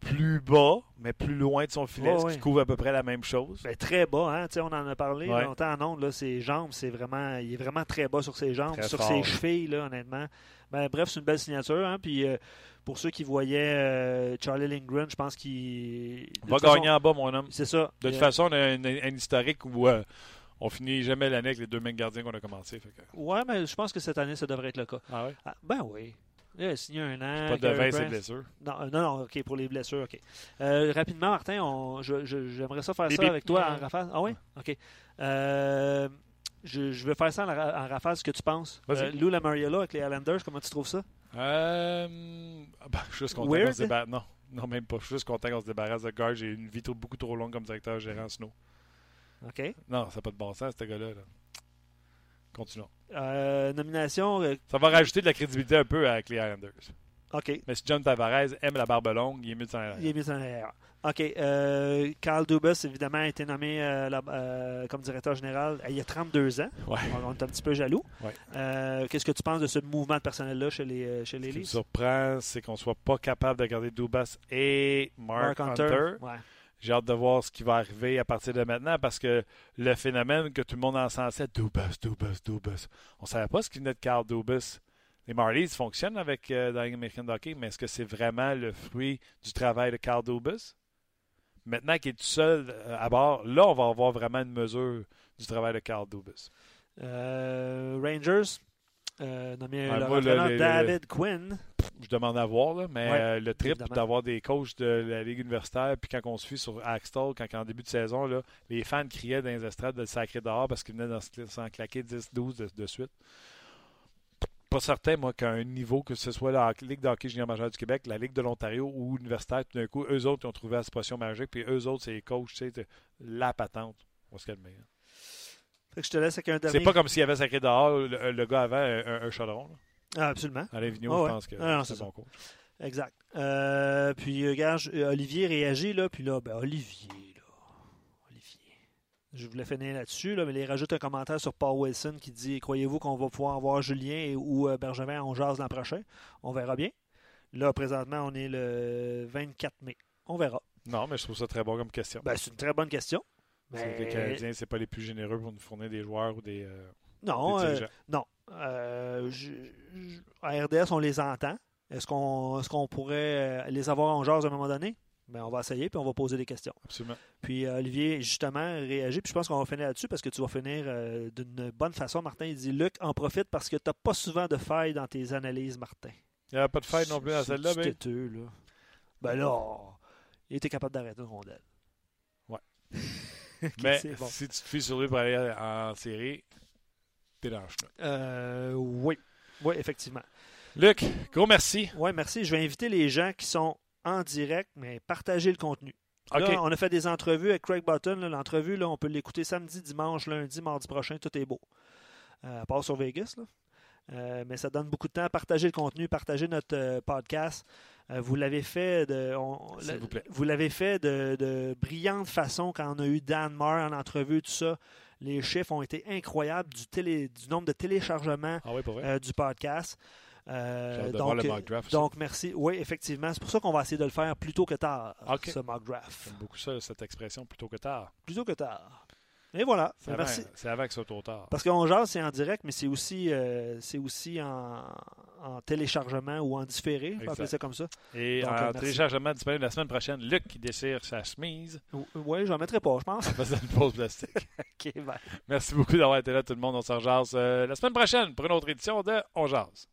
Plus bas, mais plus loin de son filet, Ouais, ce ouais. qui couvre à peu près la même chose. Ben, très bas, hein? On en a parlé Ouais. longtemps en ondes. Là, ses jambes, c'est vraiment, il est vraiment très bas sur ses jambes, Très sur fort, ses chevilles, là, honnêtement. Ben, bref, c'est une belle signature. Hein? Puis euh, pour ceux qui voyaient euh, Charlie Lindgren, je pense qu'il va façon, gagner en bas, mon homme. C'est ça. De toute Euh, façon, on a un, un historique où on finit jamais l'année avec les deux mêmes gardiens qu'on a commencé. fait que- Ouais, mais je pense que cette année, ça devrait être le cas. Ah ouais? Ah, ben oui. Il a signé un an. Pas de Carey vin, c'est Price. blessure. Non, euh, non, non, OK, pour les blessures, OK. Euh, rapidement, Martin, on- je- je- j'aimerais ça faire ça bip. avec toi en rafale. Ah oui? OK. Euh, je, je vais faire ça en, en rafale, ce que tu penses. Vas-y. Euh, Lou Lamariello avec les Islanders, comment tu trouves ça? Euh, ah ben, je suis juste content Weird? qu'on se débarrasse. Non, non, même pas. Je suis juste content qu'on se débarrasse de Gard. J'ai une vie trop- beaucoup trop longue comme directeur gérant Snow. OK. Non, ça n'a pas de bon sens, ce gars-là. là. Continuons. Euh, nomination, euh, Ça va rajouter de la crédibilité un peu avec les Islanders. OK. Mais si John Tavares aime la barbe longue, il est mieux de s'en aller. Il est mis en arrière. OK. Euh, Carl Dubas, évidemment, a été nommé euh, euh, comme directeur général. Il y a 32 ans. Ouais. On, on est un petit peu jaloux. Ouais. Euh, Qu'est-ce que tu penses de ce mouvement de personnel-là chez les, euh, chez les Ce qui me Leafs? surprend, c'est qu'on soit pas capable de garder Dubas et Mark, Hunter. Ouais. J'ai hâte de voir ce qui va arriver à partir de maintenant parce que le phénomène que tout le monde encensait, Dubas, Dubas, Dubas, on savait pas ce qui venait de Carl Dubas. Les Marlies fonctionnent avec euh, dans Hockey, mais est-ce que c'est vraiment le fruit du travail de Carl Dubas? Maintenant qu'il est tout seul euh, à bord, là, on va avoir vraiment une mesure du travail de Carl Dubas. Euh, Rangers, euh, nommé leur moi, le- entraîneur le- David Quinn. Je demande à voir, là, mais Ouais, euh, le trip d'avoir des coachs de la Ligue universitaire, puis quand on se suit sur Axtell, quand en début de saison, là, les fans criaient dans les estrades de le sacrer dehors parce qu'il venait d'en se- s'en claquer 10-12 de, de suite. Pas certain, moi, qu'à un niveau, que ce soit la Ligue de hockey junior majeur du Québec, la Ligue de l'Ontario ou universitaire, tout d'un coup, eux autres, ils ont trouvé la situation magique, puis eux autres, c'est les coachs, tu sais, de- la patente. On va se calmer. hein. Fait que je te laisse avec un dernier. C'est pas comme s'il avait sacré dehors le, le gars avant un, un chaudron. Ah, absolument. Alain Vigneault, Ah ouais. je pense que Ah c'est bon coach. Exact. Euh, puis, regarde, je- euh, Olivier réagit, là. Puis là, ben, Olivier, là. Olivier. Je voulais finir là-dessus, là, mais il rajoute un commentaire sur Paul Wilson qui dit Croyez-vous qu'on va pouvoir voir Julien et, ou euh, Bergevin en jase l'an prochain? On verra bien. Là, présentement, on est le 24 mai. On verra. Non, mais je trouve ça très bon comme question. Ben, c'est une très bonne question. Mais- Les Canadiens, c'est pas les plus généreux pour nous fournir des joueurs ou des, euh, Non, des euh, dirigeants. non. Euh, je- je- à RDS, on les entend. Est-ce qu'on est qu'on pourrait les avoir en jase à un moment donné? Ben, on va essayer, puis on va poser des questions. Absolument. Puis Olivier, justement, réagit. Puis je pense qu'on va finir là-dessus parce que tu vas finir euh, d'une bonne façon. Martin, il dit Luc, en profite parce que tu n'as pas souvent de failles dans tes analyses, Martin. Il n'y a pas de faille non plus dans celle-là, mais têteux, là. Ben là, il était capable d'arrêter une rondelle. Ouais. (laughs) (laughs) Mais bon. si tu te fies sur lui pour aller en série, t'es dans le chemin. Euh, oui. Oui, effectivement. Luc, gros merci. Oui, merci. Je vais inviter les gens qui sont en direct, mais partagez le contenu. Là, on a fait des entrevues avec Craig Button. L'entrevue, on peut l'écouter samedi, dimanche, lundi, mardi prochain. Tout est beau. Euh, à part sur Vegas. Là. Euh, mais ça donne beaucoup de temps. Partagez le contenu, partagez notre euh, podcast. Euh, vous l'avez fait de, on- S'il vous plaît. vous l'avez fait de, de brillante façon quand on a eu Dan Marr en entrevue, tout ça. Les chiffres ont été incroyables du, télé, du nombre de téléchargements Ah oui, du podcast. Euh, donc, voir le mock draft aussi. donc, merci. Oui, effectivement. C'est pour ça qu'on va essayer de le faire plus tôt que tard, ce mock draft. J'aime beaucoup ça, cette expression, plutôt que tard. Plus tôt que tard. Et voilà. C'est Ben, avant, que ce soit trop tard. Parce qu'on jase, c'est en direct, mais c'est aussi, euh, c'est aussi en, en téléchargement ou en différé. On peut appeler ça comme ça. Et Donc, en euh, merci. téléchargement disponible la semaine prochaine, Luc qui dessire sa chemise Oui, j'en mettrai pas, je pense. (laughs) en faisant une pause plastique. (laughs) OK, bye. Merci beaucoup d'avoir été là, tout le monde. On se rejase euh, la semaine prochaine pour une autre édition de On Jase.